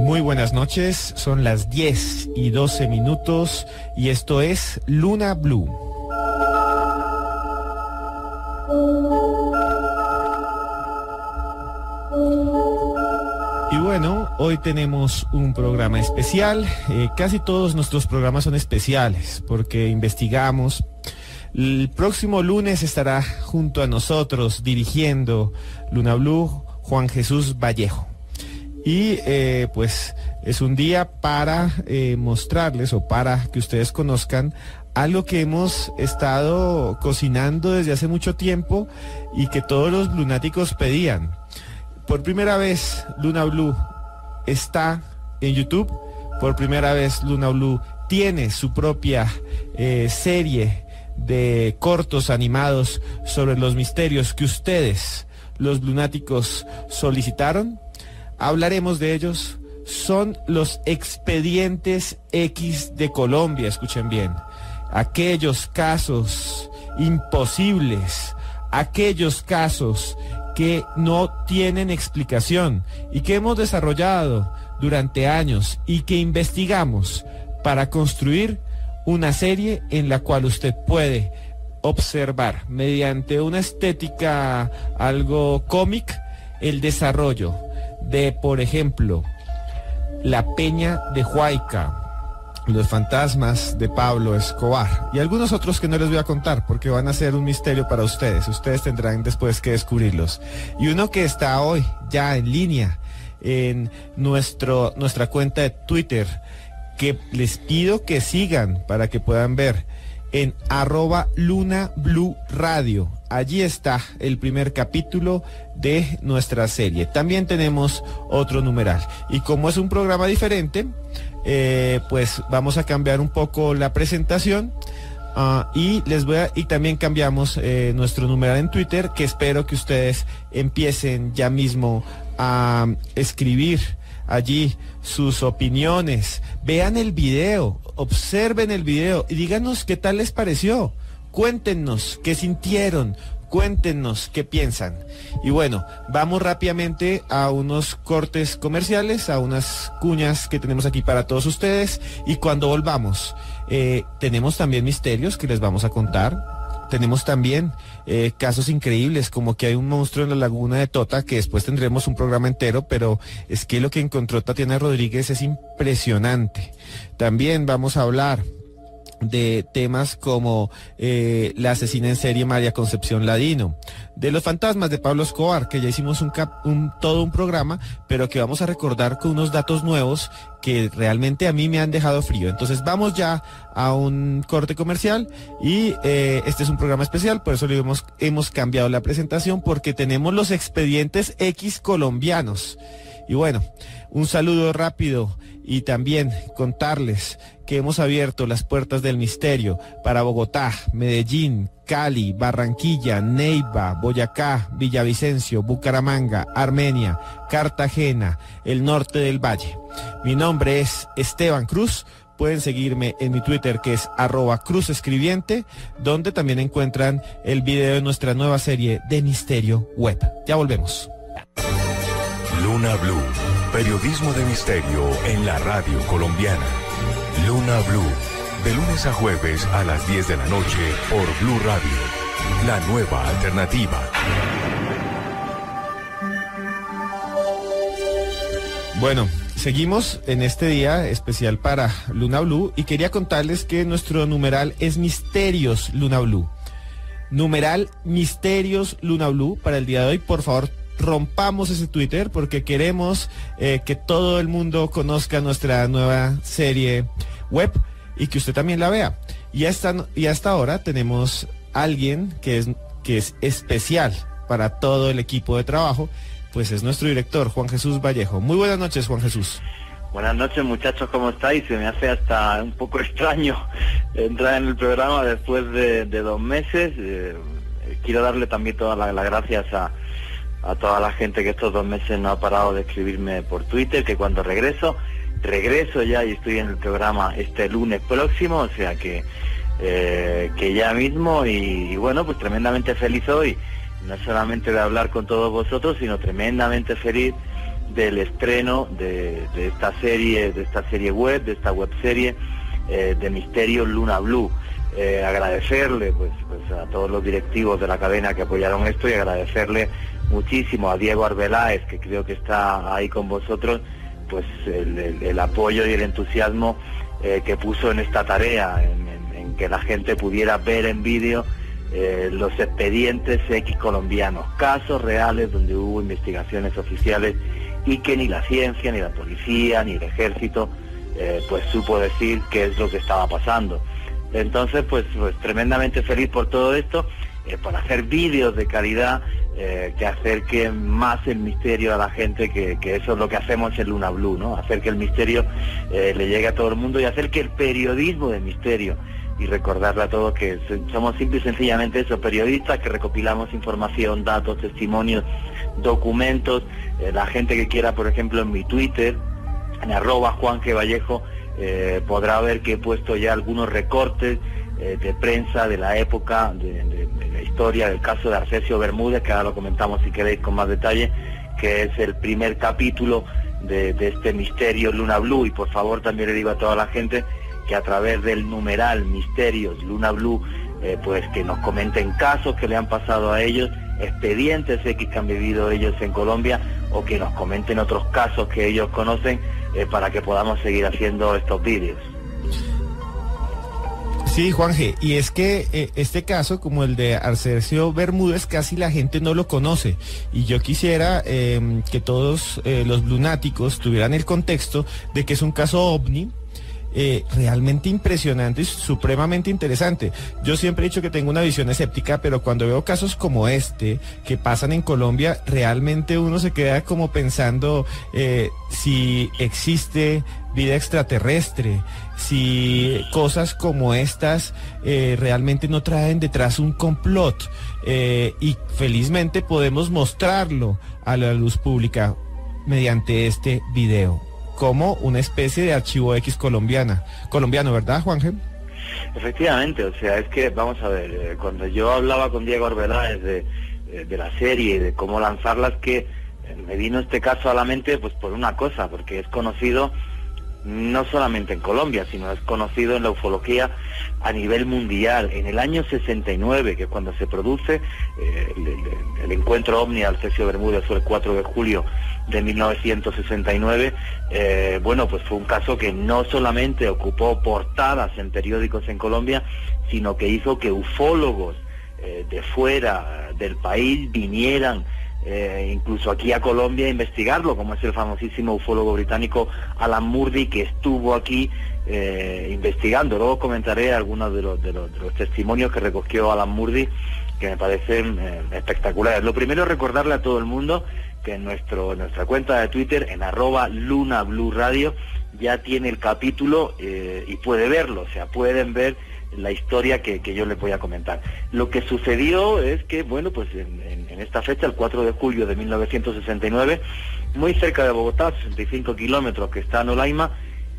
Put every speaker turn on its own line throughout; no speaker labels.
Muy buenas noches, son las 10 y 12 minutos y esto es Luna Blue. Y bueno, hoy tenemos un programa especial. Eh, casi todos nuestros programas son especiales porque investigamos. El próximo lunes estará junto a nosotros dirigiendo Luna Blue Juan Jesús Vallejo. Y eh, pues es un día para eh, mostrarles o para que ustedes conozcan algo que hemos estado cocinando desde hace mucho tiempo y que todos los lunáticos pedían. Por primera vez, Luna Blue está en YouTube. Por primera vez, Luna Blue tiene su propia eh, serie de cortos animados sobre los misterios que ustedes, los lunáticos, solicitaron. Hablaremos de ellos. Son los expedientes X de Colombia, escuchen bien. Aquellos casos imposibles, aquellos casos que no tienen explicación y que hemos desarrollado durante años y que investigamos para construir una serie en la cual usted puede observar mediante una estética algo cómic el desarrollo de, por ejemplo, la peña de Huayca, los fantasmas de Pablo Escobar y algunos otros que no les voy a contar porque van a ser un misterio para ustedes. Ustedes tendrán después que descubrirlos. Y uno que está hoy ya en línea en nuestro, nuestra cuenta de Twitter, que les pido que sigan para que puedan ver en arroba Luna Blue Radio. Allí está el primer capítulo de nuestra serie. También tenemos otro numeral. Y como es un programa diferente, eh, pues vamos a cambiar un poco la presentación. Ah, y les voy a, y también cambiamos eh, nuestro numeral en Twitter, que espero que ustedes empiecen ya mismo a escribir allí sus opiniones. Vean el video, observen el video y díganos qué tal les pareció. Cuéntenos qué sintieron, Cuéntenos qué piensan. Y bueno, vamos rápidamente a unos cortes comerciales, a unas cuñas que tenemos aquí para todos ustedes. Y cuando volvamos, eh, tenemos también misterios que les vamos a contar. Tenemos también eh, casos increíbles, como que hay un monstruo en la laguna de Tota, que después tendremos un programa entero, pero es que lo que encontró Tatiana Rodríguez es impresionante. También vamos a hablar de temas como eh, la asesina en serie María Concepción Ladino, de los fantasmas de Pablo Escobar, que ya hicimos un, un, todo un programa, pero que vamos a recordar con unos datos nuevos que realmente a mí me han dejado frío. Entonces vamos ya a un corte comercial y eh, este es un programa especial, por eso le hemos, hemos cambiado la presentación porque tenemos los expedientes X colombianos. Y bueno, un saludo rápido y también contarles que hemos abierto las puertas del misterio para Bogotá, Medellín, Cali, Barranquilla, Neiva, Boyacá, Villavicencio, Bucaramanga, Armenia, Cartagena, el norte del valle. Mi nombre es Esteban Cruz. Pueden seguirme en mi Twitter que es arroba Cruz Escribiente, donde también encuentran el video de nuestra nueva serie de Misterio Web. Ya volvemos.
Luna Blue, periodismo de misterio en la radio colombiana. Luna Blue, de lunes a jueves a las 10 de la noche por Blue Radio, la nueva alternativa.
Bueno, seguimos en este día especial para Luna Blue y quería contarles que nuestro numeral es Misterios Luna Blue. Numeral Misterios Luna Blue para el día de hoy, por favor rompamos ese Twitter porque queremos eh, que todo el mundo conozca nuestra nueva serie web y que usted también la vea. Y hasta, y hasta ahora tenemos alguien que es, que es especial para todo el equipo de trabajo, pues es nuestro director, Juan Jesús Vallejo. Muy buenas noches, Juan Jesús.
Buenas noches muchachos, ¿cómo estáis? Se me hace hasta un poco extraño entrar en el programa después de, dos meses. Eh, quiero darle también todas las gracias a, a toda la gente que estos dos meses no ha parado de escribirme por Twitter, que cuando regreso, regreso ya y estoy en el programa este lunes próximo, o sea que, eh, que ya mismo y, bueno, pues tremendamente feliz hoy no solamente de hablar con todos vosotros, sino tremendamente feliz del estreno de, esta serie, de esta serie web, de esta web serie eh, de Misterio Luna Blue. Eh, agradecerle pues, pues, a todos los directivos de la cadena que apoyaron esto y agradecerle muchísimo a Diego Arbeláez, que creo que está ahí con vosotros, pues el, apoyo y el entusiasmo eh, que puso en esta tarea, en, que la gente pudiera ver en vídeo eh, los expedientes X colombianos, casos reales donde hubo investigaciones oficiales y que ni la ciencia, ni la policía, ni el ejército, eh, pues supo decir qué es lo que estaba pasando. Entonces, pues, pues tremendamente feliz por todo esto, por hacer vídeos de calidad eh, que acerque más el misterio a la gente, que, eso es lo que hacemos en Luna Blue, ¿no? Hacer que el misterio eh, le llegue a todo el mundo y hacer que el periodismo del misterio y recordarle a todos que somos simple y sencillamente eso, periodistas que recopilamos información, datos, testimonios, documentos, eh, la gente que quiera, por ejemplo, en mi Twitter, en arroba Juan G. Vallejo, podrá ver que he puesto ya algunos recortes de prensa de la época de historia del caso de Arcesio Bermúdez, que ahora lo comentamos si queréis con más detalle, que es el primer capítulo de, este misterio Luna Blue. Y por favor también le digo a toda la gente que a través del numeral Misterios Luna Blue, eh, pues que nos comenten casos que le han pasado a ellos, expedientes X que han vivido ellos en Colombia o que nos comenten otros casos que ellos conocen eh, para que podamos seguir haciendo estos vídeos.
Sí, Juanje, y es que eh, este caso, como el de Arcesio Bermúdez, casi la gente no lo conoce. Y yo quisiera em, que todos eh, los lunáticos tuvieran el contexto de que es un caso ovni, eh, realmente impresionante y supremamente interesante. Yo siempre he dicho que tengo una visión escéptica, pero cuando veo casos como este que pasan en Colombia, realmente uno se queda como pensando si existe vida extraterrestre, si cosas como estas eh, realmente no traen detrás un complot. y felizmente podemos mostrarlo a la luz pública mediante este video como una especie de archivo X colombiana, colombiano, ¿verdad, Juanje?
Efectivamente, o sea, es que, vamos a ver, eh, cuando yo hablaba con Diego Arbeláez de, eh, de la serie de cómo lanzarlas, que eh, me vino este caso a la mente pues por una cosa, porque es conocido no solamente en Colombia, sino es conocido en la ufología a nivel mundial. En el año 69, que es cuando se produce eh, el, encuentro OVNI al Cesio Bermúdez, fue el 4 de julio de 1969, eh, bueno, pues fue un caso que no solamente ocupó portadas en periódicos en Colombia, sino que hizo que ufólogos eh, de fuera del país vinieran eh, incluso aquí a Colombia investigarlo, como es el famosísimo ufólogo británico Alan Murdy, que estuvo aquí eh, investigando. Luego comentaré algunos de los, de, los, testimonios que recogió Alan Murdy, que me parecen eh, espectaculares. Lo primero es recordarle a todo el mundo que en, nuestro, nuestra cuenta de Twitter, en arroba Luna Blue Radio, ya tiene el capítulo y puede verlo, o sea, pueden ver la historia que, yo les voy a comentar. Lo que sucedió es que, bueno, pues en, esta fecha, el 4 de julio de 1969, muy cerca de Bogotá, 65 kilómetros que está en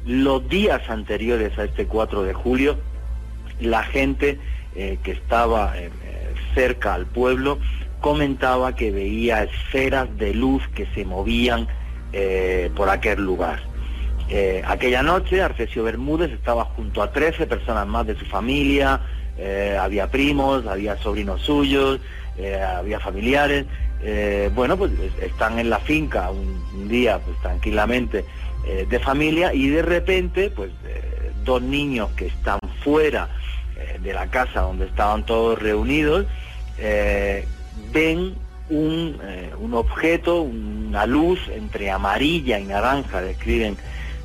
los días anteriores a este 4 de julio, la gente eh, que estaba eh, cerca al pueblo comentaba que veía esferas de luz que se movían eh, por aquel lugar. Eh, aquella noche Arcesio Bermúdez estaba junto a 13 personas más de su familia, eh, había primos, había sobrinos suyos, eh, había familiares. bueno, pues están en la finca un, día pues tranquilamente de familia y de repente pues dos niños que están fuera de la casa donde estaban todos reunidos ven un, un objeto, una luz entre amarilla y naranja, describen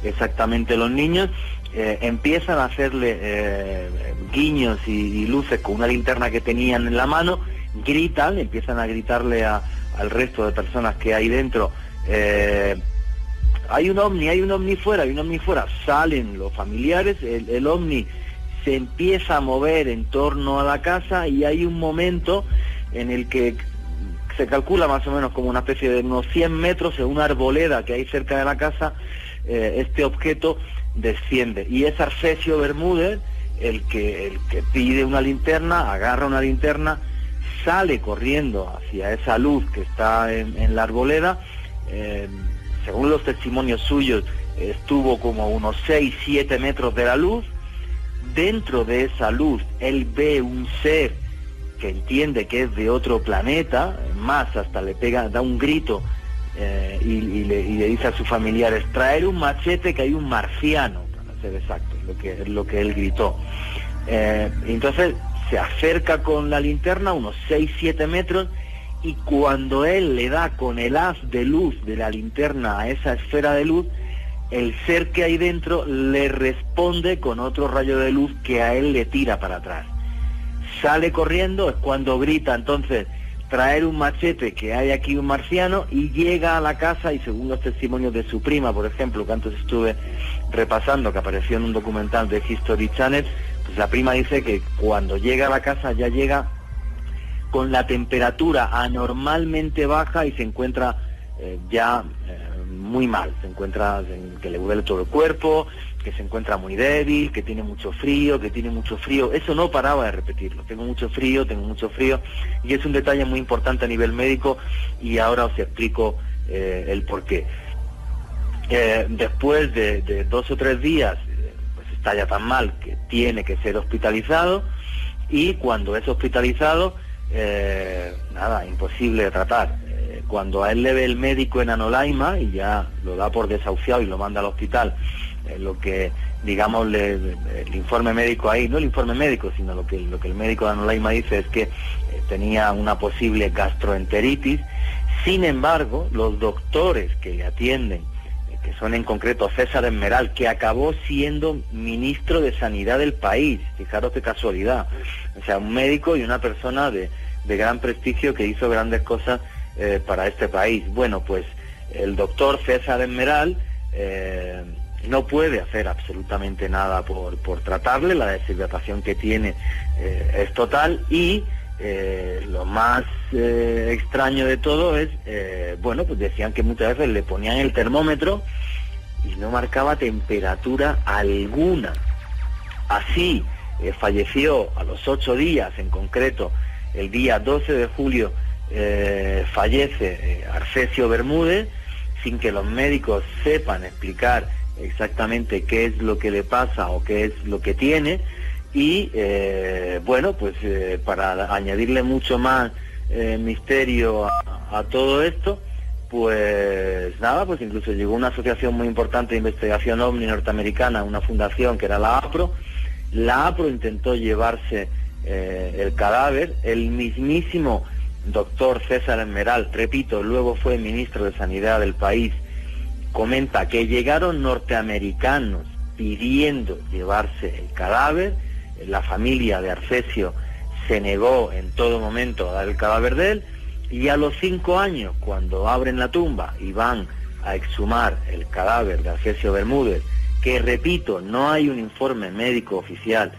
exactamente los niños, eh, empiezan a hacerle eh, guiños y, luces con una linterna que tenían en la mano, gritan, empiezan a gritarle al resto de personas que hay dentro, eh, hay un ovni, hay un ovni fuera, hay un ovni fuera, salen los familiares, el, el ovni se empieza a mover en torno a la casa y hay un momento en el que se calcula más o menos como una especie de unos 100 metros en una arboleda que hay cerca de la casa, eh, este objeto desciende. Y es Arcesio Bermúdez el que, el que pide una linterna, agarra una linterna, sale corriendo hacia esa luz que está en, la arboleda, eh, según los testimonios suyos, estuvo como unos 6, 7 metros de la luz, dentro de esa luz él ve un ser que entiende que es de otro planeta, más hasta le pega, da un grito eh, y, le, dice a sus familiares, traer un machete que hay un marciano, para ser exacto, lo que, lo que él gritó. Eh, entonces se acerca con la linterna unos 6-7 metros y cuando él le da con el haz de luz de la linterna a esa esfera de luz, el ser que hay dentro le responde con otro rayo de luz que a él le tira para atrás. Sale corriendo, es cuando grita entonces traer un machete que hay aquí un marciano y llega a la casa y según los testimonios de su prima, por ejemplo, que antes estuve repasando, que apareció en un documental de History Channel, pues la prima dice que cuando llega a la casa ya llega con la temperatura anormalmente baja y se encuentra eh, ya eh, muy mal, se encuentra que le duele todo el cuerpo, que se encuentra muy débil, que tiene mucho frío, que tiene mucho frío. Eso no paraba de repetirlo. Tengo mucho frío, tengo mucho frío. Y es un detalle muy importante a nivel médico y ahora os explico eh, el por qué. Eh, después de, dos o tres días, eh, pues está ya tan mal que tiene que ser hospitalizado y cuando es hospitalizado, nada, imposible de tratar cuando a él le ve el médico en Anolaima y ya lo da por desahuciado y lo manda al hospital, eh, lo que digamos el informe médico ahí, no el informe médico, sino lo que, lo que el médico de Anolaima dice es que eh, tenía una posible gastroenteritis. Sin embargo, los doctores que le atienden, eh, que son en concreto César Esmeral, que acabó siendo ministro de Sanidad del país, fijaros qué casualidad, o sea, un médico y una persona de, de gran prestigio que hizo grandes cosas para este país. Bueno, pues el doctor César Esmeral eh, no puede hacer absolutamente nada por, por tratarle, la deshidratación que tiene eh, es total y lo más extraño de todo es, bueno, pues decían que muchas veces le ponían el termómetro y no marcaba temperatura alguna. Así falleció a los ocho días, en concreto el día 12 de julio eh, fallece eh, Arcesio Bermúdez sin que los médicos sepan explicar exactamente qué es lo que le pasa o qué es lo que tiene. Y eh, bueno pues para añadirle mucho más misterio a, todo esto pues nada pues incluso llegó una asociación muy importante de investigación ovni norteamericana una fundación que era la APRO. La APRO intentó llevarse el cadáver. El mismísimo doctor César Esmeral, repito, luego fue ministro de Sanidad del país, comenta que llegaron norteamericanos pidiendo llevarse el cadáver, la familia de Arcesio se negó en todo momento a dar el cadáver de él, y a los cinco años, cuando abren la tumba y van a exhumar el cadáver de Arcesio Bermúdez, que repito, no hay un informe médico oficial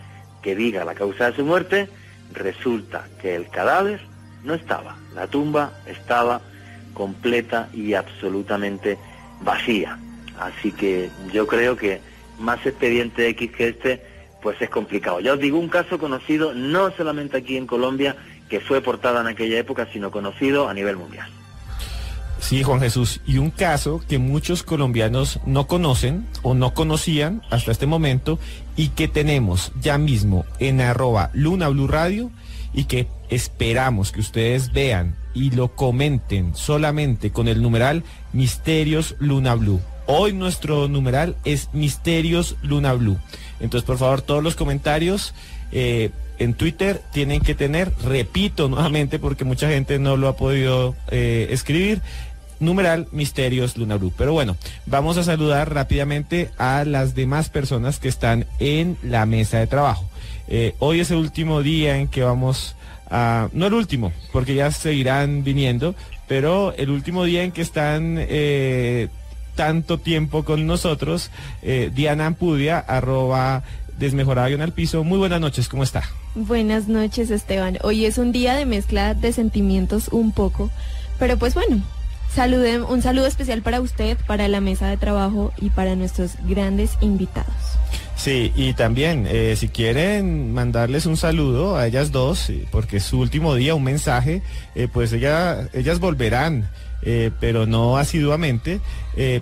que diga la causa de su muerte, resulta que el cadáver no estaba. La tumba estaba completa y absolutamente vacía. Así que yo creo que más expediente X que este, pues es complicado. Ya os digo, un caso conocido no solamente aquí en Colombia, que fue portada en aquella época, sino conocido a nivel mundial.
Sí, Juan Jesús, y un caso que muchos colombianos no conocen o no conocían hasta este momento y que tenemos ya mismo en arroba Luna Blue Radio y que esperamos que ustedes vean y lo comenten solamente con el numeral Misterios Luna Blue. Hoy nuestro numeral es Misterios Luna Blue. Entonces, por favor, todos los comentarios eh, en Twitter tienen que tener, repito nuevamente porque mucha gente no lo ha podido eh, escribir, numeral Misterios Luna Blue. Pero bueno, vamos a saludar rápidamente a las demás personas que están en la mesa de trabajo. Eh, hoy es el último día en que vamos no el último, porque ya seguirán viniendo, pero el último día en que están eh, tanto tiempo con nosotros, eh, Diana Ampudia, arroba desmejorada al piso. Muy buenas noches, ¿cómo está?
Buenas noches, Esteban. Hoy es un día de mezcla de sentimientos un poco, pero pues bueno, Salude, un saludo especial para usted, para la mesa de trabajo y para nuestros grandes invitados.
Sí, y también, eh, si quieren mandarles un saludo a ellas dos, eh, porque es su último día, un mensaje, eh, pues ella, ellas volverán. pero no asiduamente,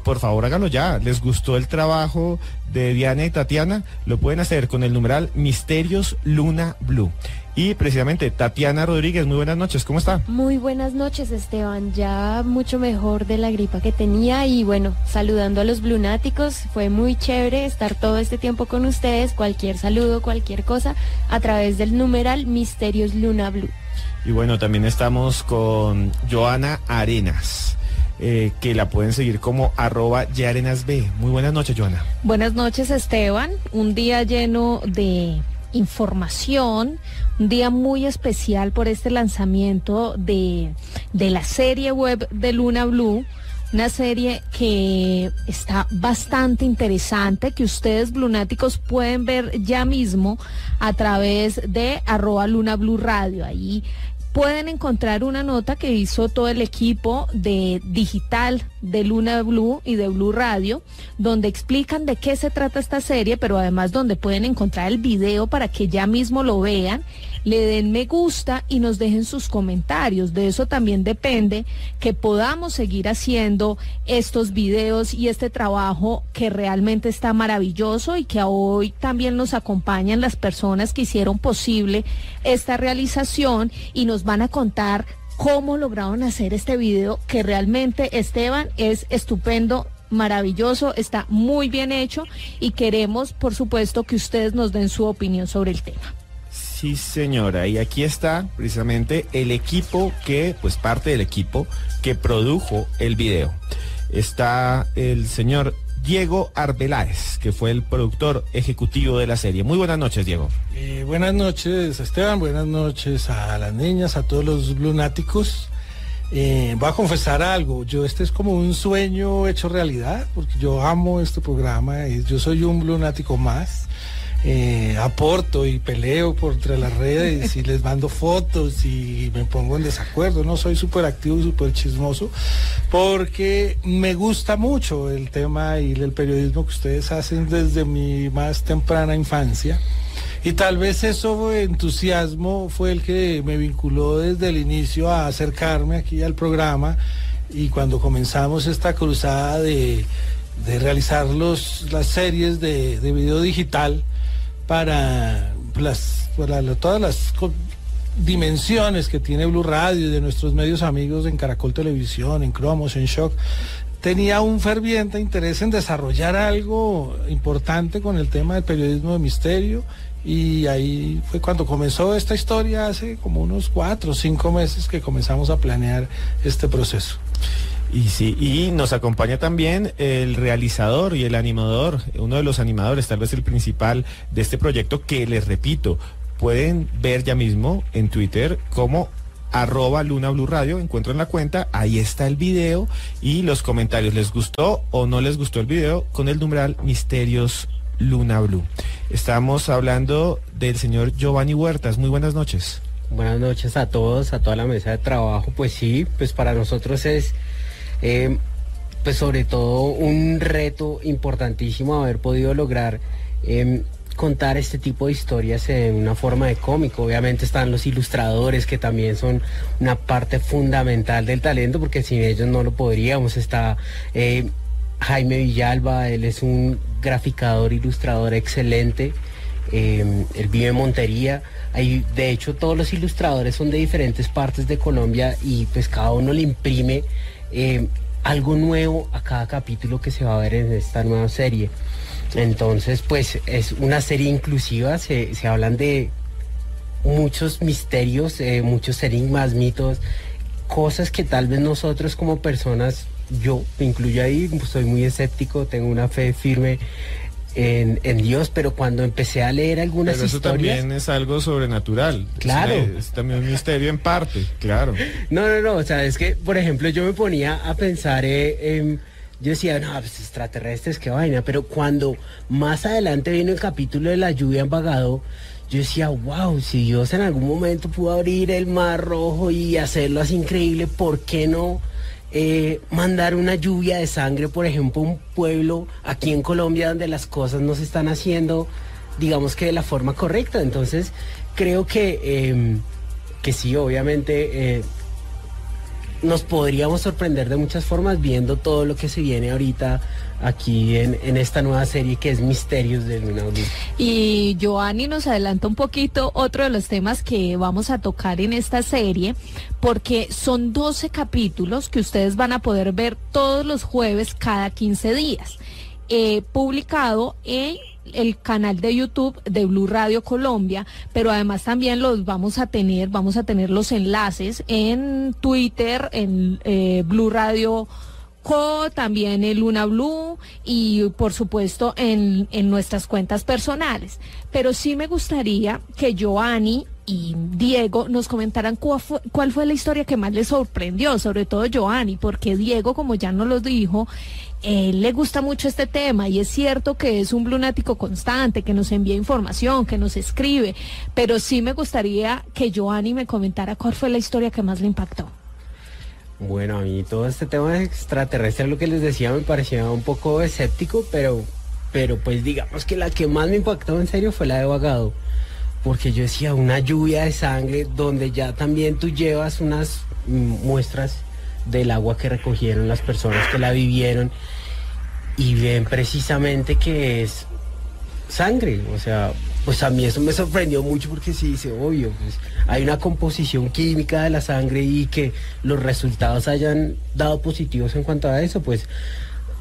por favor háganlo ya. ¿Les gustó el trabajo de Diana y Tatiana? Lo pueden hacer con el numeral Misterios Luna Blue. Y precisamente Tatiana Rodríguez, muy buenas noches, ¿cómo está?
Muy buenas noches, Esteban. Ya mucho mejor de la gripa que tenía y bueno, saludando a los blunáticos. Fue muy chévere estar todo este tiempo con ustedes. Cualquier saludo, cualquier cosa, a través del numeral Misterios Luna Blue.
Y bueno, también estamos con Joana Arenas, eh, que la pueden seguir como arroba yarenasb. Muy buenas noches, Joana.
Buenas noches, Esteban. Un día lleno de información, un día muy especial por este lanzamiento de, de la serie web de Luna Blue. Una serie que está bastante interesante, que ustedes blunáticos pueden ver ya mismo a través de arroba Luna Blue Radio. Ahí pueden encontrar una nota que hizo todo el equipo de digital de Luna Blue y de Blue Radio, donde explican de qué se trata esta serie, pero además donde pueden encontrar el video para que ya mismo lo vean, le den me gusta y nos dejen sus comentarios. De eso también depende que podamos seguir haciendo estos videos y este trabajo que realmente está maravilloso y que hoy también nos acompañan las personas que hicieron posible esta realización y nos van a contar cómo lograron hacer este video que realmente Esteban es estupendo maravilloso, está muy bien hecho y queremos por supuesto que ustedes nos den su opinión sobre el tema.
Sí, señora. Y aquí está precisamente el equipo que, pues parte del equipo que produjo el video. Está el señor Diego Arbeláez, que fue el productor ejecutivo de la serie. Muy buenas noches, Diego.
Eh, buenas noches, Esteban. Buenas noches a las niñas, a todos los lunáticos. Eh, voy a confesar algo. Yo este es como un sueño hecho realidad, porque yo amo este programa. Y yo soy un lunático más. Eh, aporto y peleo por entre las redes y les mando fotos y me pongo en desacuerdo. No soy súper activo súper chismoso porque me gusta mucho el tema y el periodismo que ustedes hacen desde mi más temprana infancia. Y tal vez eso entusiasmo fue el que me vinculó desde el inicio a acercarme aquí al programa y cuando comenzamos esta cruzada de, de realizar los, las series de, de video digital para, las, todas las dimensiones que tiene Blue Radio y de nuestros medios amigos en Caracol Televisión, en Cromos, en Shock, tenía un ferviente interés en desarrollar algo importante con el tema del periodismo de misterio y ahí fue cuando comenzó esta historia hace como unos cuatro o cinco meses que comenzamos a planear este proceso.
Y sí, y nos acompaña también el realizador y el animador, uno de los animadores, tal vez el principal de este proyecto, que les repito, pueden ver ya mismo en Twitter como arroba Luna Blue Radio, encuentran la cuenta, ahí está el video y los comentarios, ¿les gustó o no les gustó el video? Con el numeral Misterios Luna Blue. Estamos hablando del señor Giovanni Huertas, muy buenas noches.
Buenas noches a todos, a toda la mesa de trabajo. Pues sí, pues para nosotros es, eh, pues sobre todo un reto importantísimo haber podido lograr eh, contar este tipo de historias en una forma de cómico. Obviamente están los ilustradores que también son una parte fundamental del talento, porque sin ellos no lo podríamos. Está eh, Jaime Villalba, él es un graficador, ilustrador excelente. Eh, él vive en Montería. Hay, de hecho, todos los ilustradores son de diferentes partes de Colombia y pues cada uno le imprime eh, algo nuevo a cada capítulo que se va a ver en esta nueva serie. Entonces, pues es una serie inclusiva, se, se hablan de muchos misterios, eh, muchos enigmas, mitos, cosas que tal vez nosotros como personas, yo me incluyo ahí, soy muy escéptico, tengo una fe firme en, en Dios, pero cuando empecé a leer algunas
Pero eso
historias...
también es algo sobrenatural.
Claro.
Es, es también un misterio en parte, claro.
No, no, no, o sea, es que, por ejemplo, yo me ponía a pensar eh, en... Yo decía, no, pues extraterrestres, qué vaina, pero cuando más adelante vino el capítulo de la lluvia en Bagado, yo decía, wow, si Dios en algún momento pudo abrir el mar rojo y hacerlo así increíble, ¿por qué no eh, mandar una lluvia de sangre, por ejemplo, un pueblo aquí en Colombia donde las cosas no se están haciendo, digamos que de la forma correcta. Entonces, creo que, em, que sí, obviamente eh, nos podríamos sorprender de muchas formas viendo todo lo que se viene ahorita aquí en, esta nueva serie que es Misterios de Luna.
Y Joanny nos adelanta un poquito otro de los temas que vamos a tocar en esta serie, porque son 12 capítulos que ustedes van a poder ver todos los jueves cada 15 días, eh, publicado en el canal de YouTube de Blue Radio Colombia, pero además también los vamos a tener, vamos a tener los enlaces en Twitter, en eh, Blue Radio También en Luna Blue y por supuesto en, en nuestras cuentas personales. Pero sí me gustaría que Joanny y Diego nos comentaran cuál fue, cuál fue la historia que más les sorprendió, sobre todo Joanny, porque Diego, como ya nos lo dijo, él le gusta mucho este tema y es cierto que es un lunático constante, que nos envía información, que nos escribe, pero sí me gustaría que Joanny me comentara cuál fue la historia que más le impactó.
Bueno, a mí todo este tema extraterrestre, lo que les decía, me parecía un poco escéptico, pero, pero pues digamos que la que más me impactó en serio fue la de Vagado. Porque yo decía, una lluvia de sangre donde ya también tú llevas unas muestras del agua que recogieron las personas que la vivieron y ven precisamente que es sangre. O sea, pues a mí eso me sorprendió mucho porque sí dice, obvio, pues hay una composición química de la sangre y que los resultados hayan dado positivos en cuanto a eso, pues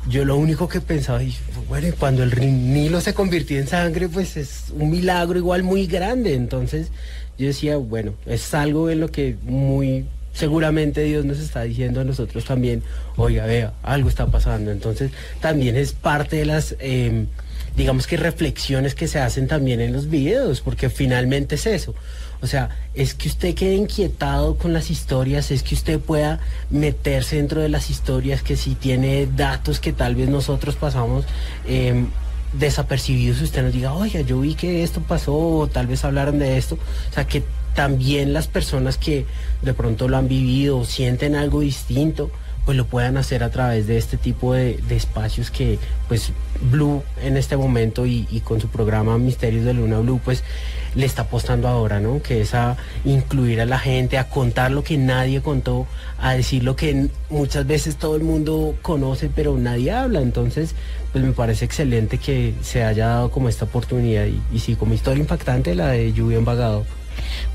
yo lo único que pensaba, y, bueno, cuando el Nilo se convirtió en sangre, pues es un milagro igual muy grande. Entonces yo decía, bueno, es algo en lo que muy seguramente Dios nos está diciendo a nosotros también, oiga, vea, algo está pasando. Entonces también es parte de las... Eh, digamos que reflexiones que se hacen también en los videos, porque finalmente es eso. O sea, es que usted quede inquietado con las historias, es que usted pueda meterse dentro de las historias, que si tiene datos que tal vez nosotros pasamos em, desapercibidos, usted nos diga, oiga, yo vi que esto pasó, o tal vez hablaron de esto. O sea, que también las personas que de pronto lo han vivido o sienten algo distinto, pues lo puedan hacer a través de este tipo de, espacios que pues Blue en este momento y, con su programa Misterios de Luna Blue pues le está apostando ahora, ¿no? Que es a incluir a la gente, a contar lo que nadie contó, a decir lo que muchas veces todo el mundo conoce pero nadie habla. Entonces, pues me parece excelente que se haya dado como esta oportunidad y, sí, como historia impactante la de Lluvia en Vagado.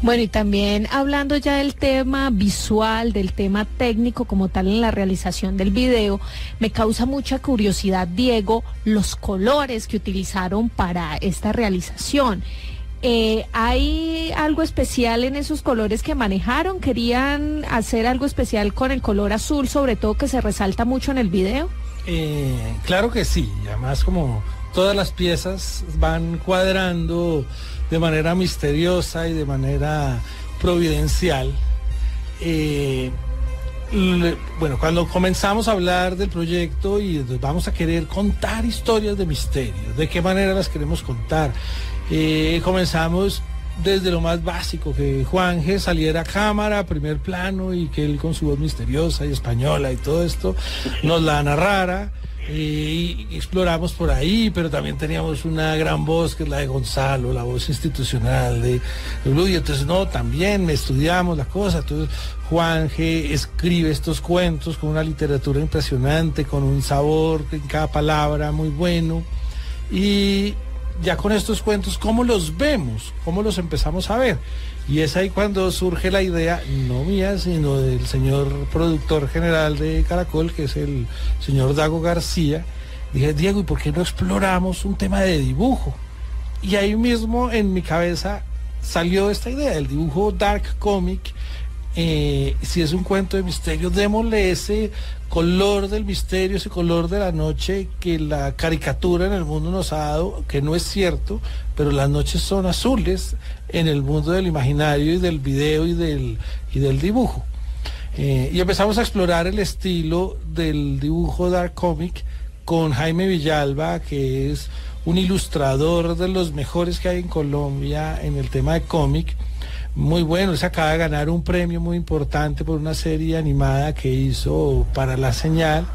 Bueno, y también hablando ya del tema visual, del tema técnico como tal en la realización del video, me causa mucha curiosidad, Diego, los colores que utilizaron para esta realización. Eh, ¿Hay algo especial en esos colores que manejaron? ¿Querían hacer algo especial con el color azul, sobre todo que se resalta mucho en el video?
Eh, claro que sí, además como todas las piezas van cuadrando de manera misteriosa y de manera providencial. Eh, bueno, cuando comenzamos a hablar del proyecto y vamos a querer contar historias de misterio, de qué manera las queremos contar, eh, comenzamos desde lo más básico, que Juan saliera a cámara, primer plano, y que él con su voz misteriosa y española y todo esto nos la narrara y exploramos por ahí, pero también teníamos una gran voz que es la de Gonzalo, la voz institucional de, de entonces no, también estudiamos la cosa, entonces Juan escribe estos cuentos con una literatura impresionante, con un sabor en cada palabra muy bueno y ya con estos cuentos, ¿cómo los vemos? ¿Cómo los empezamos a ver? Y es ahí cuando surge la idea, no mía, sino del señor productor general de Caracol, que es el señor Dago García. Dije, Diego, ¿y por qué no exploramos un tema de dibujo? Y ahí mismo en mi cabeza salió esta idea, el dibujo dark comic. Eh, si es un cuento de misterio, démosle ese color del misterio, ese color de la noche que la caricatura en el mundo nos ha dado, que no es cierto, pero las noches son azules en el mundo del imaginario y del video y del, y del dibujo. Eh, y empezamos a explorar el estilo del dibujo dark comic con Jaime Villalba, que es un ilustrador de los mejores que hay en Colombia en el tema de cómic muy bueno. Se acaba de ganar un premio muy importante por una serie animada que hizo para la señal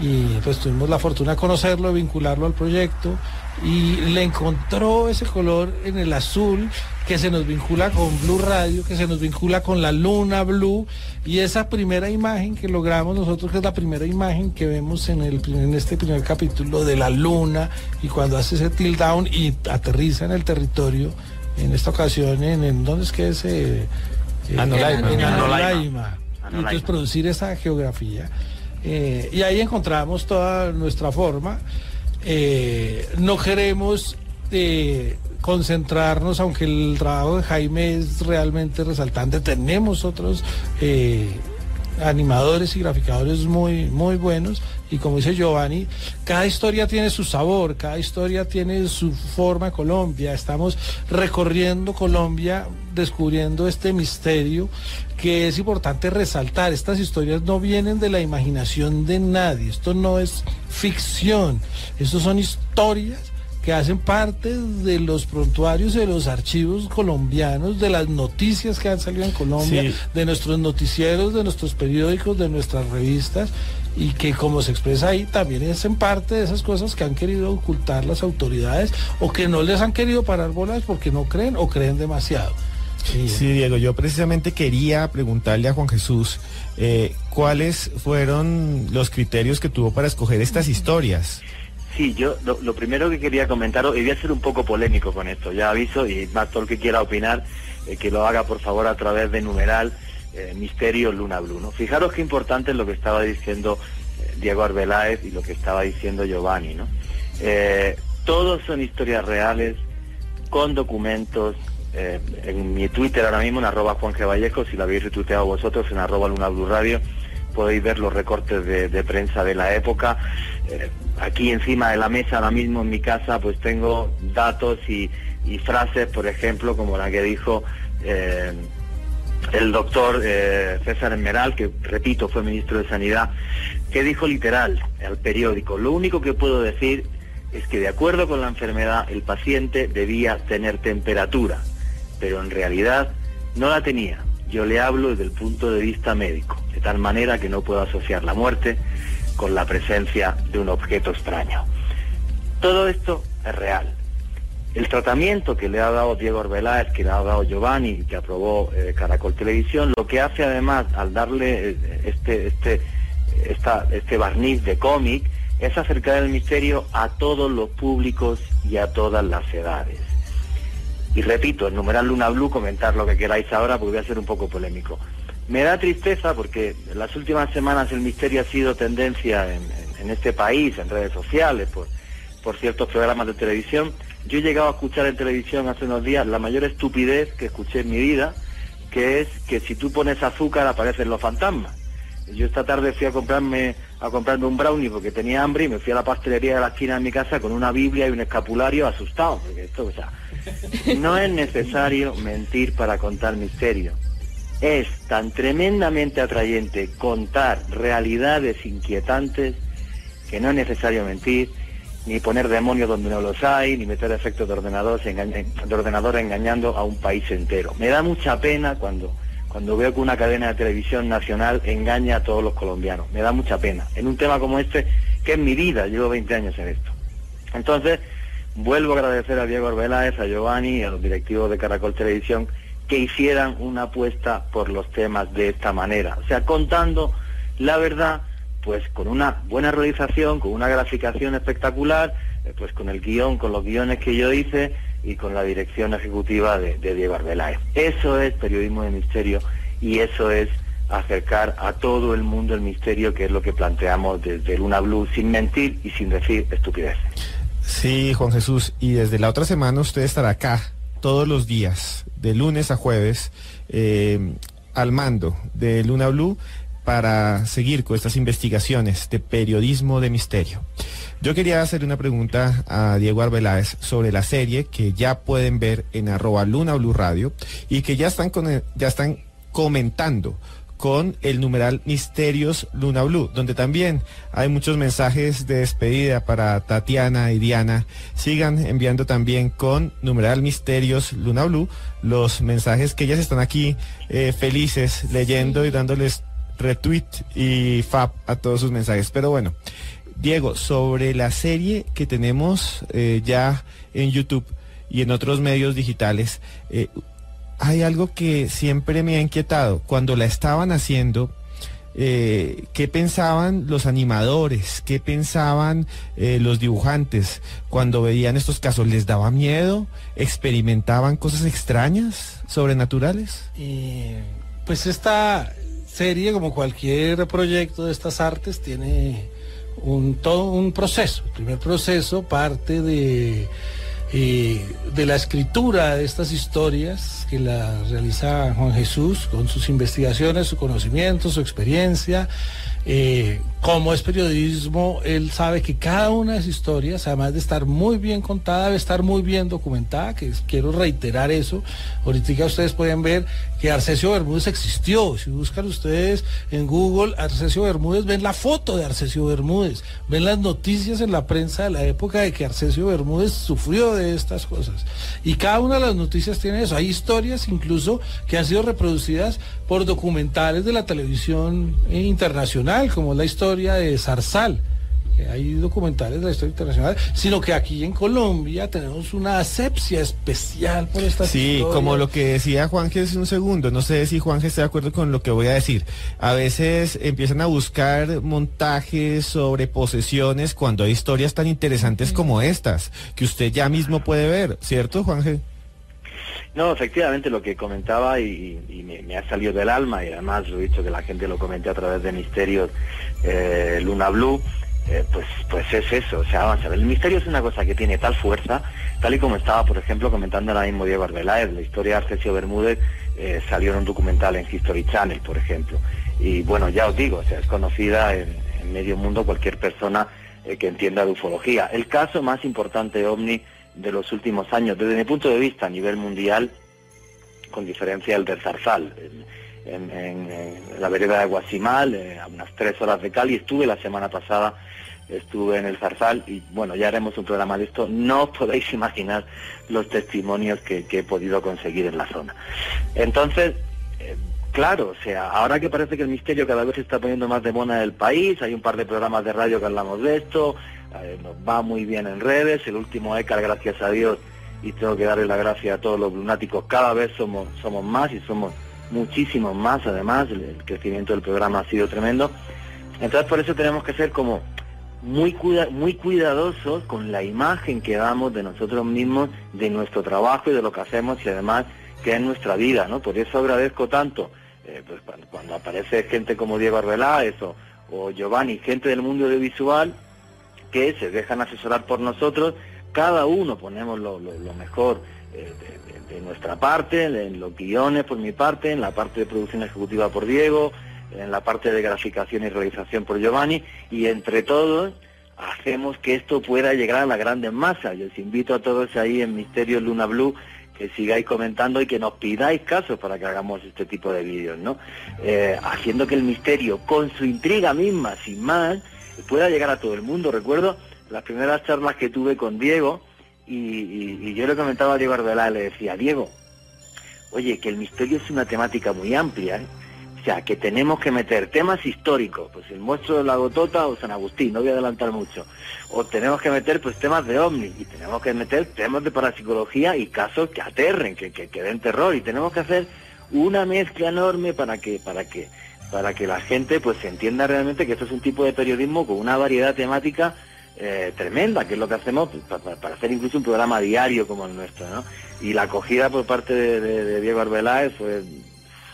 y pues tuvimos la fortuna de conocerlo, vincularlo al proyecto y le encontró ese color en el azul que se nos vincula con Blue Radio, que se nos vincula con la luna blue y esa primera imagen que logramos nosotros, que es la primera imagen que vemos en, el, en este primer capítulo de la luna y cuando hace ese tilt down y aterriza en el territorio, en esta ocasión en, en ¿dónde es que es? Eh,
Ah, Anolaima.
En
Anolaima.
Anolaima. Y entonces producir esa geografía. Eh, y ahí encontramos toda nuestra forma. Eh, no queremos eh, concentrarnos, aunque el trabajo de Jaime es realmente resaltante, tenemos otros eh, animadores y graficadores muy, muy buenos. Y como dice Giovanni, cada historia tiene su sabor, cada historia tiene su forma Colombia. Estamos recorriendo Colombia, descubriendo este misterio que es importante resaltar. Estas historias no vienen de la imaginación de nadie. Esto no es ficción. Estos son historias que hacen parte de los prontuarios de los archivos colombianos, de las noticias que han salido en Colombia,
Sí.
de nuestros noticieros, de nuestros periódicos, de nuestras revistas, y que como se expresa ahí, también hacen parte de esas cosas que han querido ocultar las autoridades o que no les han querido parar bolas porque no creen o creen demasiado. Sí.
Sí, Diego, yo precisamente quería preguntarle a Juan Jesús eh, cuáles fueron los criterios que tuvo para escoger estas historias.
Sí, yo lo, lo primero que quería comentaros, y voy a ser un poco polémico con esto, ya aviso, y más todo el que quiera opinar, eh, que lo haga por favor a través de numeral eh, Misterio Luna Blue. Fijaros qué importante es lo que estaba diciendo eh, Diego Arbeláez y lo que estaba diciendo Giovanni. ¿no? Eh, todos son historias reales, con documentos. en mi Twitter ahora mismo, en arroba Juan G. Vallejo, si lo habéis retuiteado vosotros, en arroba Luna Blue Radio, podéis ver los recortes de, prensa de la época. Aquí encima de la mesa ahora mismo en mi casa pues tengo datos y, frases, por ejemplo, como la que dijo el doctor eh, César Esmeral, que repito fue ministro de Sanidad, que dijo literal al periódico, lo único que puedo decir es que de acuerdo con la enfermedad el paciente debía tener temperatura, pero en realidad no la tenía. Yo le hablo desde el punto de vista médico, de tal manera que no puedo asociar la muerte con la presencia de un objeto extraño. Todo esto es real. El tratamiento que le ha dado Diego Arbeláez, que le ha dado Giovanni, que aprobó eh, Caracol Televisión, lo que hace además al darle eh, este, este, este barniz de cómic es acercar el misterio a todos los públicos y a todas las edades. Y repito, en numeral Luna Blue, comentar lo que queráis ahora porque voy a ser un poco polémico. Me da tristeza porque en las últimas semanas el misterio ha sido tendencia en, en- en este país, en redes sociales, por, por ciertos programas de televisión. Yo he llegado a escuchar en televisión hace unos días la mayor estupidez que escuché en mi vida, que es que si tú pones azúcar aparecen los fantasmas. Yo esta tarde fui a comprarme a comprarme un brownie porque tenía hambre y me fui a la pastelería de la esquina de mi casa con una Biblia y un escapulario asustado, porque esto, o sea, no es necesario mentir para contar misterio. Es tan tremendamente atrayente contar realidades inquietantes que no es necesario mentir, ni poner demonios donde no los hay, ni meter efectos de ordenador, de ordenador engañando a un país entero. Me da mucha pena cuando, cuando veo que una cadena de televisión nacional engaña a todos los colombianos. Me da mucha pena. En un tema como este, que es mi vida, llevo 20 años en esto. Entonces, vuelvo a agradecer a Diego Arbeláez, a Giovanni y a los directivos de Caracol Televisión que hicieran una apuesta por los temas de esta manera. O sea, contando la verdad, pues con una buena realización, con una graficación espectacular, eh, pues con el guion, con los guiones que yo hice y con la dirección ejecutiva de, Diego Arbeláez. Eso es periodismo de misterio y eso es acercar a todo el mundo el misterio, que es lo que planteamos desde Luna Blue, sin mentir y sin decir estupideces.
Sí, Juan Jesús, y desde la otra semana usted estará acá todos los días, de lunes a jueves, eh, al mando de Luna Blue para seguir con estas investigaciones de periodismo de misterio. Yo quería hacer una pregunta a Diego Arbeláez sobre la serie que ya pueden ver en arroba Luna Blue Radio y que ya están, con- ya están comentando con el numeral Misterios Luna Blue, donde también hay muchos mensajes de despedida para Tatiana y Diana. Sigan enviando también con numeral Misterios Luna Blue los mensajes que ellas están aquí eh, felices leyendo y dándoles retweet y fab a todos sus mensajes. Pero bueno, Diego, sobre la serie que tenemos eh, ya en YouTube y en otros medios digitales, eh, hay algo que siempre me ha inquietado. Cuando la estaban haciendo, eh, ¿qué pensaban los animadores? ¿Qué pensaban los dibujantes cuando veían estos casos? ¿Les daba miedo? ¿Experimentaban cosas extrañas, sobrenaturales?
pues esta serie, como cualquier proyecto de estas artes, tiene un, todo un proceso. El primer proceso parte de, eh, de la escritura de estas historias que la realiza Juan Jesús con sus investigaciones, su conocimiento, su experiencia. Eh, como es periodismo, él sabe que cada una de las historias, además de estar muy bien contada, debe estar muy bien documentada, que quiero reiterar eso. Ahorita ustedes pueden ver que Arcesio Bermúdez existió. Si buscan ustedes en Google Arcesio Bermúdez, ven la foto de Arcesio Bermúdez, ven las noticias en la prensa de la época de que Arcesio Bermúdez sufrió de estas cosas. Y cada una de las noticias tiene eso. Hay historias incluso que han sido reproducidas por documentales de la televisión internacional, como la historia de Zarzal. Hay documentales de la historia internacional, sino que aquí en Colombia tenemos una asepsia especial por esta
Sí, como lo que decía Juanje hace un segundo, no sé si Juanje está de acuerdo con lo que voy a decir. A veces empiezan a buscar montajes sobre posesiones cuando hay historias tan interesantes como estas, que usted ya mismo puede ver, ¿cierto, Juanje?
No, efectivamente lo que comentaba y, me, ha salido del alma y además lo he dicho que la gente lo comente a través de Misterios eh, Luna Blue, eh, pues, pues es eso, o sea, vamos a ver, el misterio es una cosa que tiene tal fuerza, tal y como estaba, por ejemplo, comentando ahora mismo Diego Arbeláez, la historia de Arcesio Bermúdez eh, salió en un documental en History Channel, por ejemplo, y bueno, ya os digo, o sea, es conocida en, en medio mundo cualquier persona que entienda de ufología. El caso más importante, OVNI, de los últimos años, desde mi punto de vista a nivel mundial, con diferencia el del Zarzal. En, la vereda de Guasimal, eh, a unas tres horas de Cali, estuve la semana pasada, estuve en el Zarzal y bueno, ya haremos un programa de esto. No os podéis imaginar los testimonios que, he podido conseguir en la zona. Entonces, eh, claro, o sea, ahora que parece que el misterio cada vez se está poniendo más de moda en el país, hay un par de programas de radio que hablamos de esto, eh, nos va muy bien en redes, el último ECAR, gracias a Dios, y tengo que darle la gracia a todos los lunáticos, cada vez somos, somos más y somos muchísimos más, además, el, crecimiento del programa ha sido tremendo. Entonces por eso tenemos que ser como muy, muy cuidadosos con la imagen que damos de nosotros mismos, de nuestro trabajo y de lo que hacemos y además que es nuestra vida, ¿no? Por eso agradezco tanto, eh, pues, cuando, aparece gente como Diego Arbeláez o, o Giovanni, gente del mundo audiovisual, que se dejan asesorar por nosotros, cada uno ponemos lo, mejor eh, de, nuestra parte, en los guiones por mi parte, en la parte de producción ejecutiva por Diego, en la parte de graficación y realización por Giovanni, y entre todos hacemos que esto pueda llegar a la grande masa. Yo os invito a todos ahí en Misterio Luna Blue que sigáis comentando y que nos pidáis casos para que hagamos este tipo de vídeos, ¿no? Eh, haciendo que el misterio, con su intriga misma, sin más, pueda llegar a todo el mundo. Recuerdo las primeras charlas que tuve con Diego y, yo le comentaba a Diego Arbeláez, le decía, Diego, oye, que el misterio es una temática muy amplia, ¿eh? o sea, que tenemos que meter temas históricos, pues el monstruo de la Gotota o San Agustín, no voy a adelantar mucho, o tenemos que meter pues temas de ovni, y tenemos que meter temas de parapsicología y casos que aterren, que, que, que den terror, y tenemos que hacer una mezcla enorme para que, para que para que la gente pues entienda realmente que esto es un tipo de periodismo con una variedad temática eh, tremenda, que es lo que hacemos para, hacer incluso un programa diario como el nuestro, ¿no? Y la acogida por parte de, Diego Arbeláez fue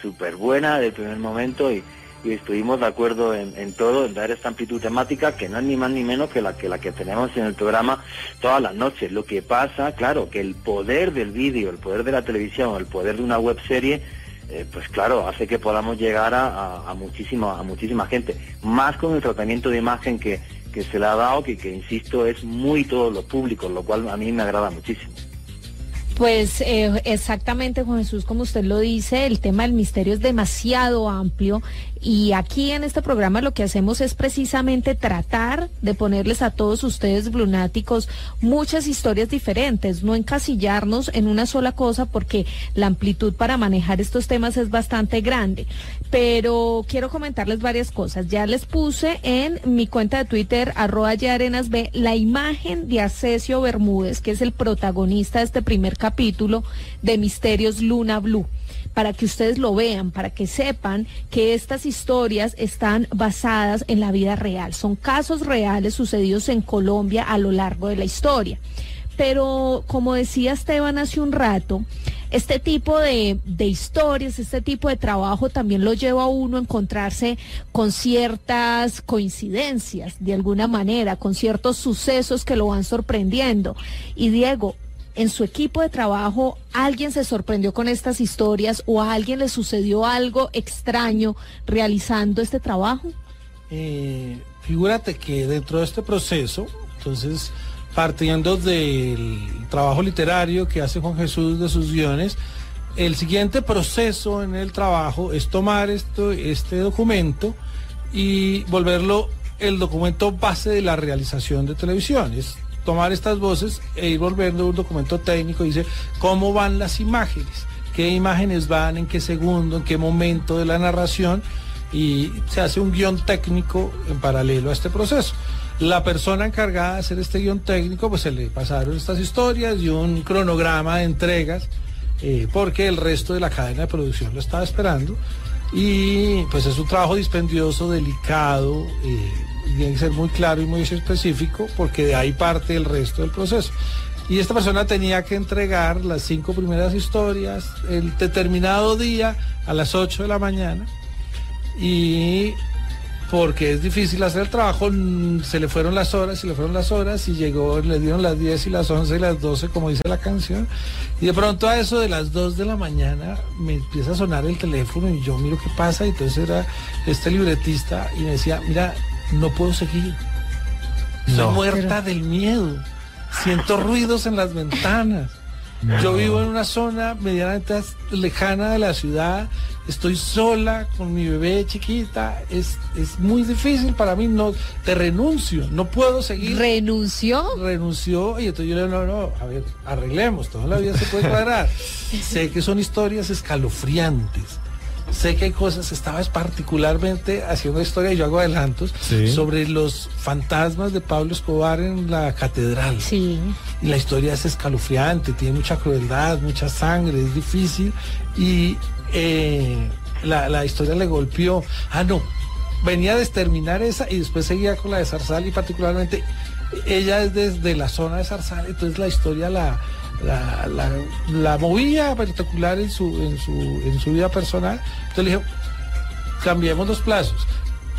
súper buena desde el primer momento y, estuvimos de acuerdo en, todo, en dar esta amplitud temática que no es ni más ni menos que la que la que tenemos en el programa todas las noches. Lo que pasa, claro, que el poder del vídeo, el poder de la televisión, el poder de una web serie eh, pues claro, hace que podamos llegar a, a, muchísima, gente. Más con el tratamiento de imagen que, se le ha dado, que, que insisto, es muy todos los públicos, lo cual a mí me agrada muchísimo.
Pues eh, exactamente, Juan Jesús, como usted lo dice, el tema del misterio es demasiado amplio y aquí en este programa lo que hacemos es precisamente tratar de ponerles a todos ustedes blunáticos muchas historias diferentes, no encasillarnos en una sola cosa porque la amplitud para manejar estos temas es bastante grande. Pero quiero comentarles varias cosas. Ya les puse en mi cuenta de Twitter, arroba arenas B, la imagen de Acesio Bermúdez, que es el protagonista de este primer capítulo de Misterios Luna Blue para que ustedes lo vean, para que sepan que estas historias están basadas en la vida real. Son casos reales sucedidos en Colombia a lo largo de la historia. Pero como decía Esteban hace un rato, este tipo de, historias, este tipo de trabajo también lo lleva a uno a encontrarse con ciertas coincidencias, de alguna manera, con ciertos sucesos que lo van sorprendiendo. Y Diego, en su equipo de trabajo alguien se sorprendió con estas historias o a alguien le sucedió algo extraño realizando este trabajo?
Eh, figúrate que dentro de este proceso, entonces, partiendo del trabajo literario que hace Juan Jesús de sus guiones, el siguiente proceso en el trabajo es tomar esto, este documento y volverlo el documento base de la realización de televisión tomar estas voces e ir volviendo un documento técnico, dice cómo van las imágenes, qué imágenes van, en qué segundo, en qué momento de la narración, y se hace un guion técnico en paralelo a este proceso. La persona encargada de hacer este guion técnico, pues se le pasaron estas historias y un cronograma de entregas, eh, porque el resto de la cadena de producción lo estaba esperando. Y pues es un trabajo dispendioso, delicado. Eh, tiene que ser muy claro y muy específico porque de ahí parte el resto del proceso. Y esta persona tenía que entregar las cinco primeras historias el determinado día a las 8 de la mañana y porque es difícil hacer el trabajo, se le fueron las horas, se le fueron las horas y llegó, le dieron las 10 y las 11 y las 12 como dice la canción y de pronto a eso de las 2 de la mañana me empieza a sonar el teléfono y yo miro qué pasa y entonces era este libretista y me decía, mira, no puedo seguir. Estoy muerta del miedo. Siento ruidos en las ventanas. Yo vivo en una zona medianamente lejana de la ciudad. Estoy sola con mi bebé chiquita. Es, es muy difícil para mí. No, te renuncio. No puedo seguir.
¿Renunció?
Renunció. Y entonces yo le digo, no, no, a ver, arreglemos. Toda la vida se puede cuadrar. sé que son historias escalofriantes sé que hay cosas, estabas particularmente haciendo historia, y yo hago adelantos, sobre los fantasmas de Pablo Escobar en la catedral.
Sí.
Y la historia es escalofriante, tiene mucha crueldad, mucha sangre, es difícil. Y eh, la, historia le golpeó. Ah, no, venía a exterminar esa y después seguía con la de Zarzal y particularmente ella es desde la zona de Zarzal, entonces la historia la la, la, movía particular en su, en, su, en su vida personal. Entonces le dije, cambiemos los plazos,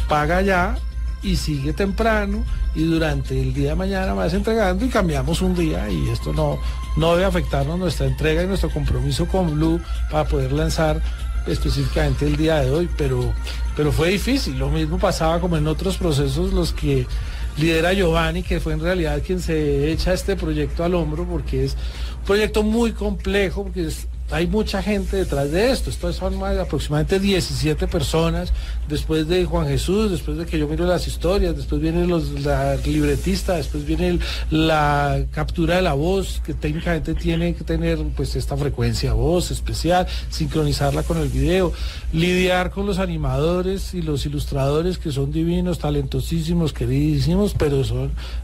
paga ya y sigue temprano y durante el día de mañana vas entregando y cambiamos un día y esto no, no debe afectarnos nuestra entrega y nuestro compromiso con Blue para poder lanzar específicamente el día de hoy, pero, pero fue difícil. Lo mismo pasaba como en otros procesos los que lidera Giovanni, que fue en realidad quien se echa este proyecto al hombro porque es un proyecto muy complejo, porque es hay mucha gente detrás de esto. Esto son más, aproximadamente 17 personas. Después de Juan Jesús, después de que yo miro las historias, después viene los, la libretista, después viene la captura de la voz, que técnicamente tiene que tener pues esta frecuencia voz especial, sincronizarla con el video, lidiar con los animadores y los ilustradores que son divinos, talentosísimos, queridísimos, pero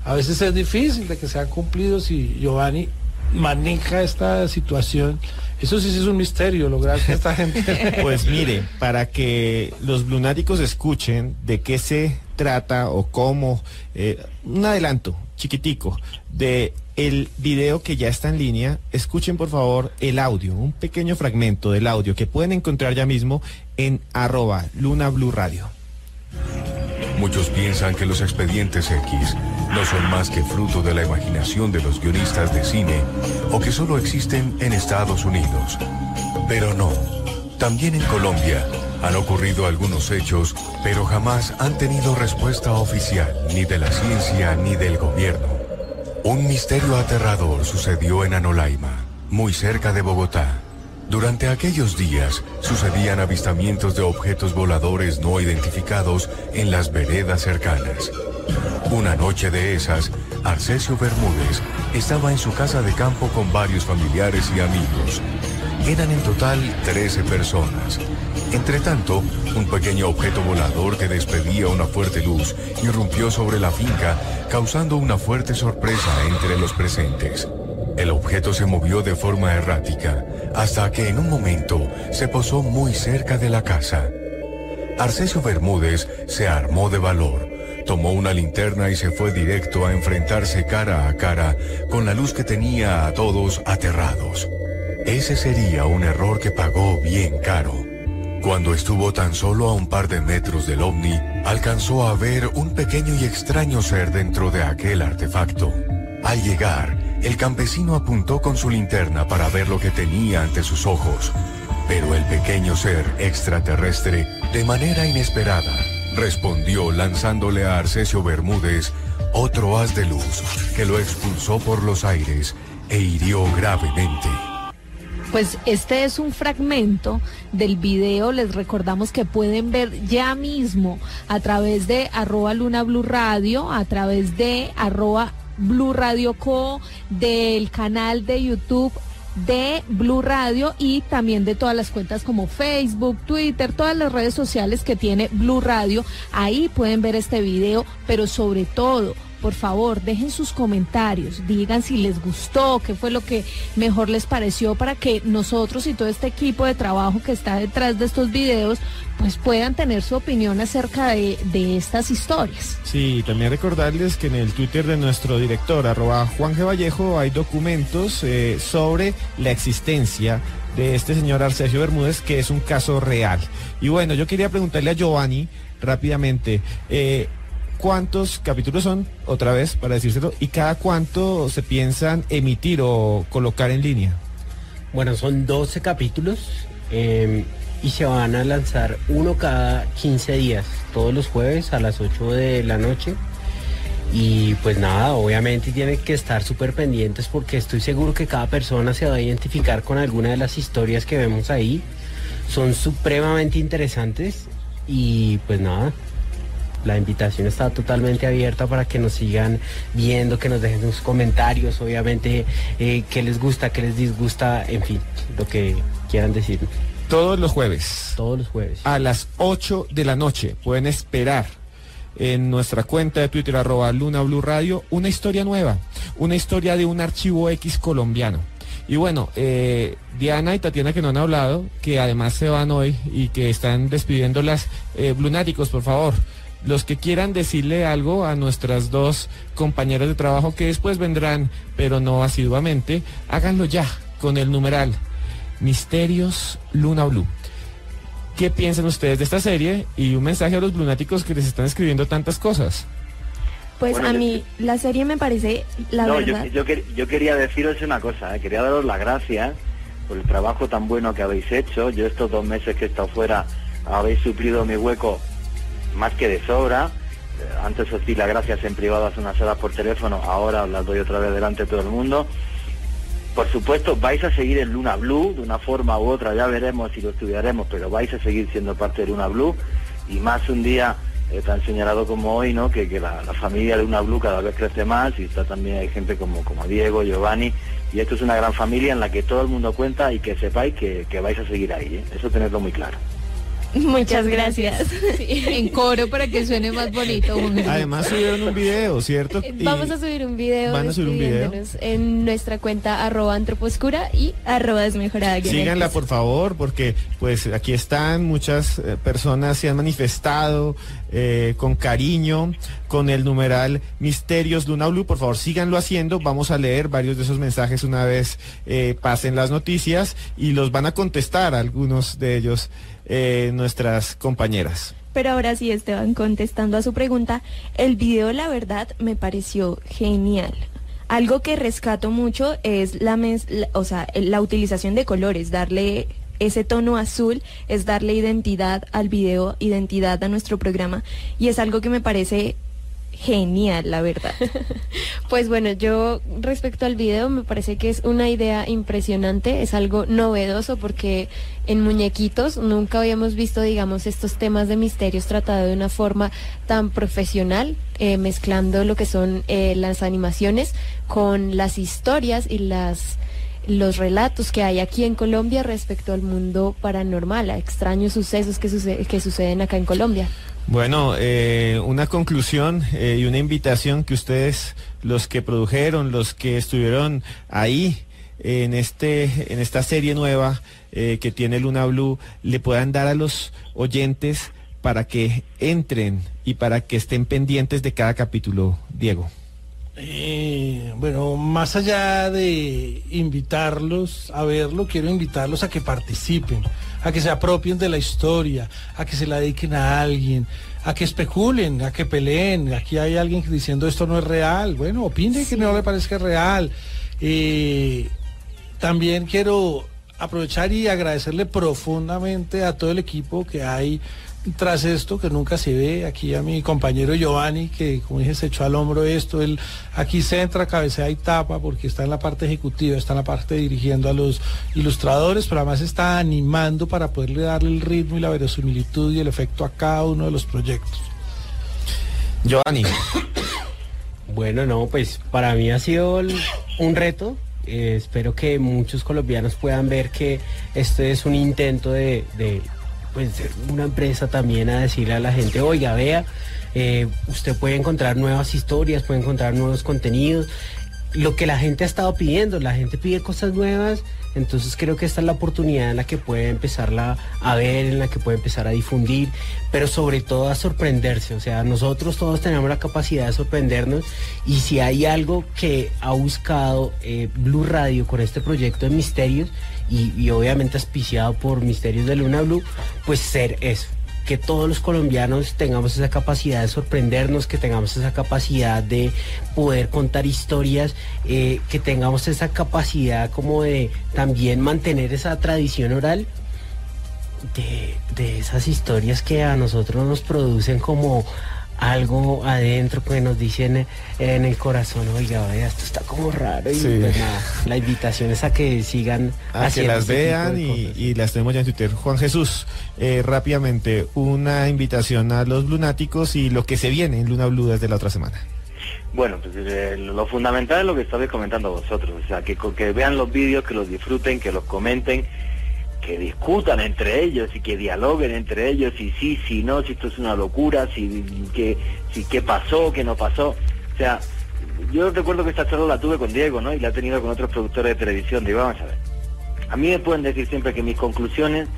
a veces es difícil de que sean cumplidos y Giovanni maneja esta situación eso sí es un misterio, lograr que esta gente...
Pues mire, para que los lunáticos escuchen de qué se trata o cómo, eh, un adelanto chiquitico de el video que ya está en línea, escuchen por favor el audio, un pequeño fragmento del audio que pueden encontrar ya mismo en arroba Luna Blue Radio.
Muchos piensan que los expedientes X no son más que fruto de la imaginación de los guionistas de cine o que solo existen en Estados Unidos. Pero no, también en Colombia han ocurrido algunos hechos, pero jamás han tenido respuesta oficial ni de la ciencia ni del gobierno. Un misterio aterrador sucedió en Anolaima muy cerca de Bogotá. Durante aquellos días sucedían avistamientos de objetos voladores no identificados en las veredas cercanas. Una noche de esas, Arcesio Bermúdez estaba en su casa de campo con varios familiares y amigos. Eran en total 13 personas. Entre tanto, un pequeño objeto volador que despedía una fuerte luz irrumpió sobre la finca, causando una fuerte sorpresa entre los presentes. El objeto se movió de forma errática hasta que en un momento se posó muy cerca de la casa. Arcesio Bermúdez se armó de valor, tomó una linterna y se fue directo a enfrentarse cara a cara con la luz que tenía a todos aterrados. Ese sería un error que pagó bien caro. Cuando estuvo tan solo a un par de metros del ovni, alcanzó a ver un pequeño y extraño ser dentro de aquel artefacto. Al llegar, el campesino apuntó con su linterna para ver lo que tenía ante sus ojos, pero el pequeño ser extraterrestre, de manera inesperada, respondió lanzándole a Arcesio Bermúdez otro haz de luz que lo expulsó por los aires e hirió gravemente.
Pues este es un fragmento del video. Les recordamos que pueden ver ya mismo a través de arroba Luna Blue Radio, a través de arroba Blue Radio Co, del canal de YouTube de Blue Radio y también de todas las cuentas como Facebook, Twitter, todas las redes sociales que tiene Blue Radio. Ahí pueden ver este video, pero sobre todo por favor, dejen sus comentarios, digan si les gustó, qué fue lo que mejor les pareció para que nosotros y todo este equipo de trabajo que está detrás de estos videos, pues puedan tener su opinión acerca de, estas historias.
Sí, también recordarles que en el Twitter de nuestro director, arroba Juan G. Vallejo, hay documentos eh, sobre la existencia de este señor Arcesio Bermúdez, que es un caso real. Y bueno, yo quería preguntarle a Giovanni rápidamente, eh, cuántos capítulos son, otra vez, para decírselo, y cada cuánto se piensan emitir o colocar en línea.
Bueno, son 12 capítulos em, y se van a lanzar uno cada 15 días, todos los jueves a las 8 de la noche. Y pues nada, obviamente tienen que estar súper pendientes porque estoy seguro que cada persona se va a identificar con alguna de las historias que vemos ahí. Son supremamente interesantes y pues nada, la invitación está totalmente abierta para que nos sigan viendo, que nos dejen sus comentarios, obviamente, eh, qué les gusta, qué les disgusta, en fin, lo que quieran decir.
Todos los jueves.
Todos los jueves.
A las 8 de la noche pueden esperar en nuestra cuenta de Twitter arroba Luna Blue Radio una historia nueva, una historia de un archivo X colombiano. Y bueno, eh, Diana y Tatiana que no han hablado, que además se van hoy y que están despidiendo las eh, Blunáticos, por favor los que quieran decirle algo a nuestras dos compañeras de trabajo que después vendrán, pero no asiduamente, háganlo ya con el numeral Misterios Luna Blue. ¿Qué piensan ustedes de esta serie? Y un mensaje a los lunáticos que les están escribiendo tantas cosas.
Pues a mí la serie me parece la verdad.
Yo, yo, quería deciros una cosa, ¿eh? quería daros las gracias por el trabajo tan bueno que habéis hecho. Yo estos dos meses que he estado fuera habéis suplido mi hueco más que de sobra. Eh, antes os di las gracias en privado hace unas horas por teléfono, ahora las doy otra vez delante de todo el mundo. Por supuesto, vais a seguir en Luna Blue de una forma u otra, ya veremos si lo estudiaremos, pero vais a seguir siendo parte de Luna Blue y más un día eh, tan señalado como hoy, ¿no? Que, la, familia Luna Blue cada vez crece más y está también hay gente como, como Diego, Giovanni, y esto es una gran familia en la que todo el mundo cuenta y que sepáis que, vais a seguir ahí, ¿eh? eso tenedlo muy claro.
Muchas gracias.
En coro para que suene más bonito.
Además subieron un video, ¿cierto?
Eh, vamos a subir un video. Van a subir un video. En nuestra cuenta arroba antroposcura y arroba desmejorada.
Síganla por favor, porque pues aquí están, muchas eh, personas se han manifestado eh, con cariño, con el numeral Misterios Luna Blue. Por favor, síganlo haciendo. Vamos a leer varios de esos mensajes una vez pasen las noticias y los van a contestar algunos de ellos eh, nuestras compañeras.
Pero ahora sí, Esteban, contestando a su pregunta, el video, la verdad, me pareció genial. Algo que rescato mucho es la, o sea, la utilización de colores, darle ese tono azul es darle identidad al video, identidad a nuestro programa y es algo que me parece
genial, la verdad.
Pues bueno, yo respecto al video me parece que es una idea impresionante, es algo novedoso porque en muñequitos nunca habíamos visto, digamos, estos temas de misterios tratados de una forma tan profesional, eh, mezclando lo que son eh, las animaciones con las historias y las los relatos que hay aquí en Colombia respecto al mundo paranormal, a extraños sucesos que, que suceden acá en Colombia.
Bueno, eh, una conclusión eh, y una invitación que ustedes, los que produjeron, los que estuvieron ahí en este, en esta serie nueva eh, que tiene Luna Blue, le puedan dar a los oyentes para que entren y para que estén pendientes de cada capítulo, Diego.
Eh, bueno, más allá de invitarlos a verlo, quiero invitarlos a que participen, a que se apropien de la historia, a que se la dediquen a alguien, a que especulen, a que peleen. Aquí hay alguien diciendo esto no es real. Bueno, opine que no le parezca real. Eh, también quiero aprovechar y agradecerle profundamente a todo el equipo que hay tras esto, que nunca se ve, aquí a mi compañero Giovanni, que como dije se echó al hombro esto, él aquí centra, cabecea y tapa, porque está en la parte ejecutiva, está en la parte dirigiendo a los ilustradores, pero además está animando para poderle darle el ritmo y la verosimilitud y el efecto a cada uno de los proyectos.
Giovanni.
Bueno, no, pues para mí ha sido el- un reto. Eh, espero que muchos colombianos puedan ver que esto es un intento de, de, pues, una empresa también a decirle a la gente, oiga, vea, eh, usted puede encontrar nuevas historias, puede encontrar nuevos contenidos. Lo que la gente ha estado pidiendo, la gente pide cosas nuevas, entonces creo que esta es la oportunidad en la que puede empezarla a ver, en la que puede empezar a difundir, pero sobre todo a sorprenderse. O sea, nosotros todos tenemos la capacidad de sorprendernos y si hay algo que ha buscado eh, Blue Radio con este proyecto de misterios y, obviamente auspiciado por Misterios de Luna Blue, pues ser eso que todos los colombianos tengamos esa capacidad de sorprendernos, que tengamos esa capacidad de poder contar historias, eh, que tengamos esa capacidad como de también mantener esa tradición oral de esas historias que a nosotros nos producen como algo adentro que nos dicen en el corazón, oiga, vaya, esto está como raro y
Sí.
pues nada, la invitación es a que sigan
A que las
este
vean y, las tenemos ya en Twitter. Juan Jesús, eh, rápidamente, una invitación a los lunáticos y lo que se viene en Luna Blue desde la otra semana.
Bueno, pues eh, lo fundamental es lo que estabais comentando vosotros, o sea, que, que vean los vídeos, que los disfruten, que los comenten, que discutan entre ellos y que dialoguen entre ellos, y sí, si no, si esto es una locura, si que, si qué pasó, qué no pasó. O sea, yo recuerdo que esta charla la tuve con Diego, ¿no? Y la he tenido con otros productores de televisión. Digo, vamos a ver. A mí me pueden decir siempre que mis conclusiones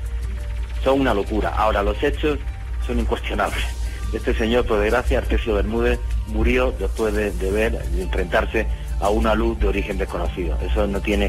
son una locura. Ahora, los hechos son incuestionables. Este señor, por desgracia, Artesio Bermúdez, murió después de, de ver, de enfrentarse a una luz de origen desconocido. Eso no tiene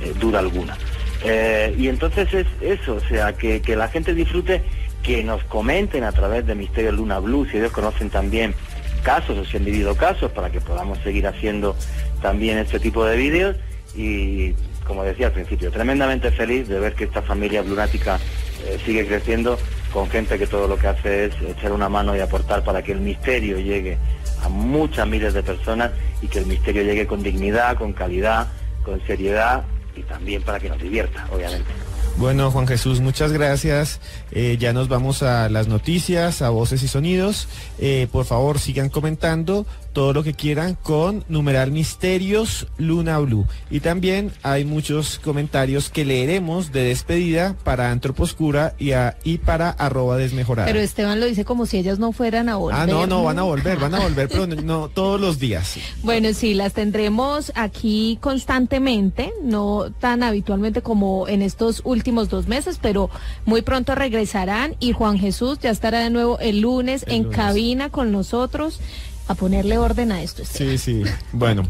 eh, duda alguna. Eh, y entonces es eso, o sea, que, la gente disfrute, que nos comenten a través de Misterio Luna Blue, si ellos conocen también casos o si han vivido casos, para que podamos seguir haciendo también este tipo de vídeos. Y como decía al principio, tremendamente feliz de ver que esta familia lunática eh, sigue creciendo con gente que todo lo que hace es echar una mano y aportar para que el misterio llegue a muchas miles de personas y que el misterio llegue con dignidad, con calidad, con seriedad y también para que nos divierta, obviamente.
Bueno, Juan Jesús, muchas gracias. Eh, ya nos vamos a las noticias, a voces y sonidos. Eh, por favor, sigan comentando todo lo que quieran con numeral misterios Luna Blue. Y también hay muchos comentarios que leeremos de despedida para Antroposcura y, a- y para arroba desmejorada.
Pero Esteban lo dice como si ellas no fueran a volver.
Ah, no, no, van a volver, van a volver, pero no, no todos los días.
Bueno, sí, las tendremos aquí constantemente, no tan habitualmente como en estos últimos dos meses, pero muy pronto regresarán y Juan Jesús ya estará de nuevo el lunes
El
en
lunes.
cabina con nosotros a ponerle orden a esto.
Sí, sí. Bueno,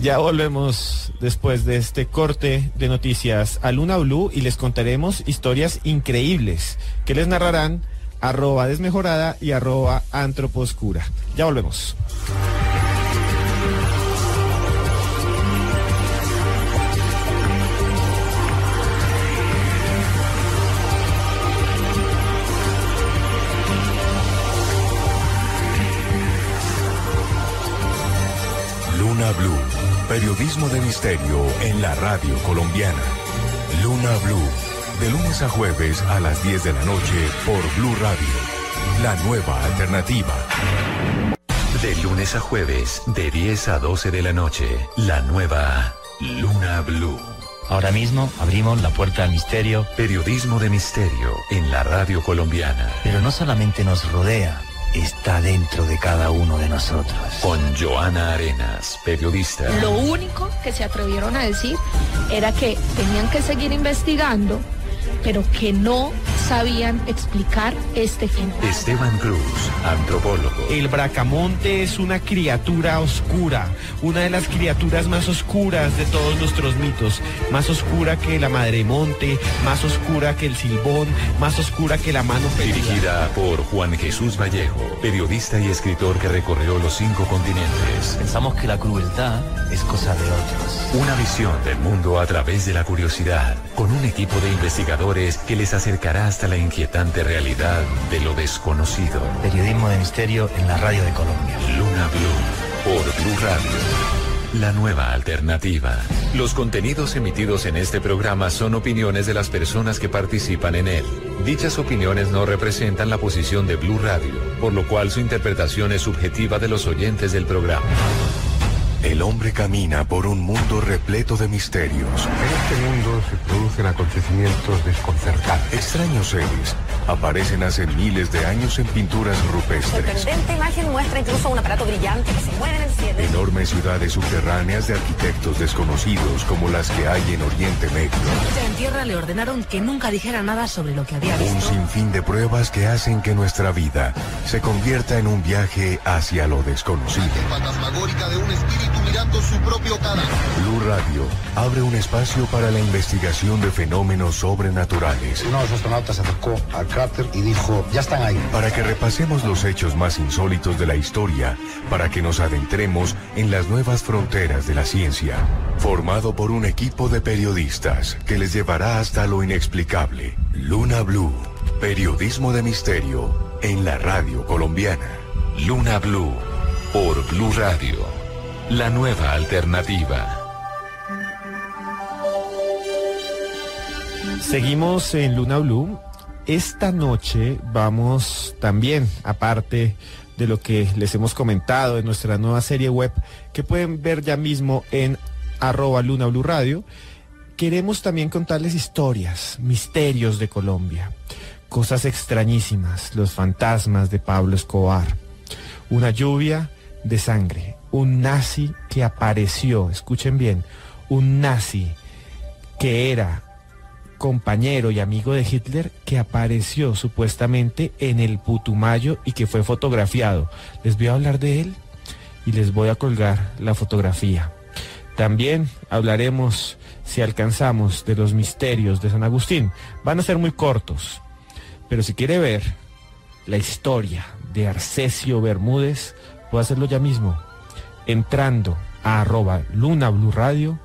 ya volvemos después de este corte de noticias a Luna Blue y les contaremos historias increíbles que les narrarán arroba desmejorada y arroba antroposcura. Ya volvemos.
Periodismo de misterio en la radio colombiana. Luna Blue, de lunes a jueves a las 10 de la noche por Blue Radio, la nueva alternativa.
De lunes a jueves, de 10 a 12 de la noche, la nueva Luna Blue.
Ahora mismo abrimos la puerta al misterio,
Periodismo de misterio en la radio colombiana.
pero no solamente nos rodea, está dentro de cada uno de nosotros.
Con Joana Arenas, periodista.
Lo único que se atrevieron a decir era que tenían que seguir investigando, pero que no sabían explicar este fenómeno.
Esteban Cruz, antropólogo.
El bracamonte es una criatura oscura, una de las criaturas más oscuras de todos nuestros mitos, más oscura que la madre monte, más oscura que el silbón, más oscura que la mano perdida.
Dirigida por Juan Jesús Vallejo, periodista y escritor que recorrió los cinco continentes.
Pensamos que la crueldad es cosa de otros.
Una visión del mundo a través de la curiosidad, con un equipo de investigadores que les acercará hasta la inquietante realidad de lo desconocido.
Periodismo de misterio en la radio de Colombia.
Luna Blue, por Blue Radio. La nueva alternativa. Los contenidos emitidos en este programa son opiniones de las personas que participan en él. Dichas opiniones no representan la posición de Blue Radio, por lo cual su interpretación es subjetiva de los oyentes del programa.
El hombre camina por un mundo repleto de misterios.
En este mundo se producen acontecimientos desconcertantes.
Extraños seres aparecen hace miles de años en pinturas rupestres.
sorprendente imagen muestra incluso un aparato brillante que se mueve en el cielo.
Enormes ciudades subterráneas de arquitectos desconocidos como las que hay en Oriente Medio.
En tierra le ordenaron que nunca dijera nada sobre lo que había
Un
visto.
sinfín de pruebas que hacen que nuestra vida se convierta en un viaje hacia lo desconocido.
fantasmagórica de un espíritu mirando su propio cadáver.
Blue Radio abre un espacio para la investigación de fenómenos sobrenaturales.
Uno de los astronautas se acercó al y dijo, ya están ahí.
Para que repasemos los hechos más insólitos de la historia, para que nos adentremos en las nuevas fronteras de la ciencia. Formado por un equipo de periodistas que les llevará hasta lo inexplicable. Luna Blue, periodismo de misterio en la radio colombiana.
Luna Blue, por Blue Radio. La nueva alternativa.
Seguimos en Luna Blue. Esta noche vamos también, aparte de lo que les hemos comentado en nuestra nueva serie web, que pueden ver ya mismo en arroba Luna Blue Radio, queremos también contarles historias, misterios de Colombia, cosas extrañísimas, los fantasmas de Pablo Escobar, una lluvia de sangre, un nazi que apareció, escuchen bien, un nazi que era compañero y amigo de Hitler que apareció supuestamente en el Putumayo y que fue fotografiado. Les voy a hablar de él y les voy a colgar la fotografía. También hablaremos, si alcanzamos, de los misterios de San Agustín. Van a ser muy cortos, pero si quiere ver la historia de Arcesio Bermúdez, puede hacerlo ya mismo, entrando a arroba Luna Blue Radio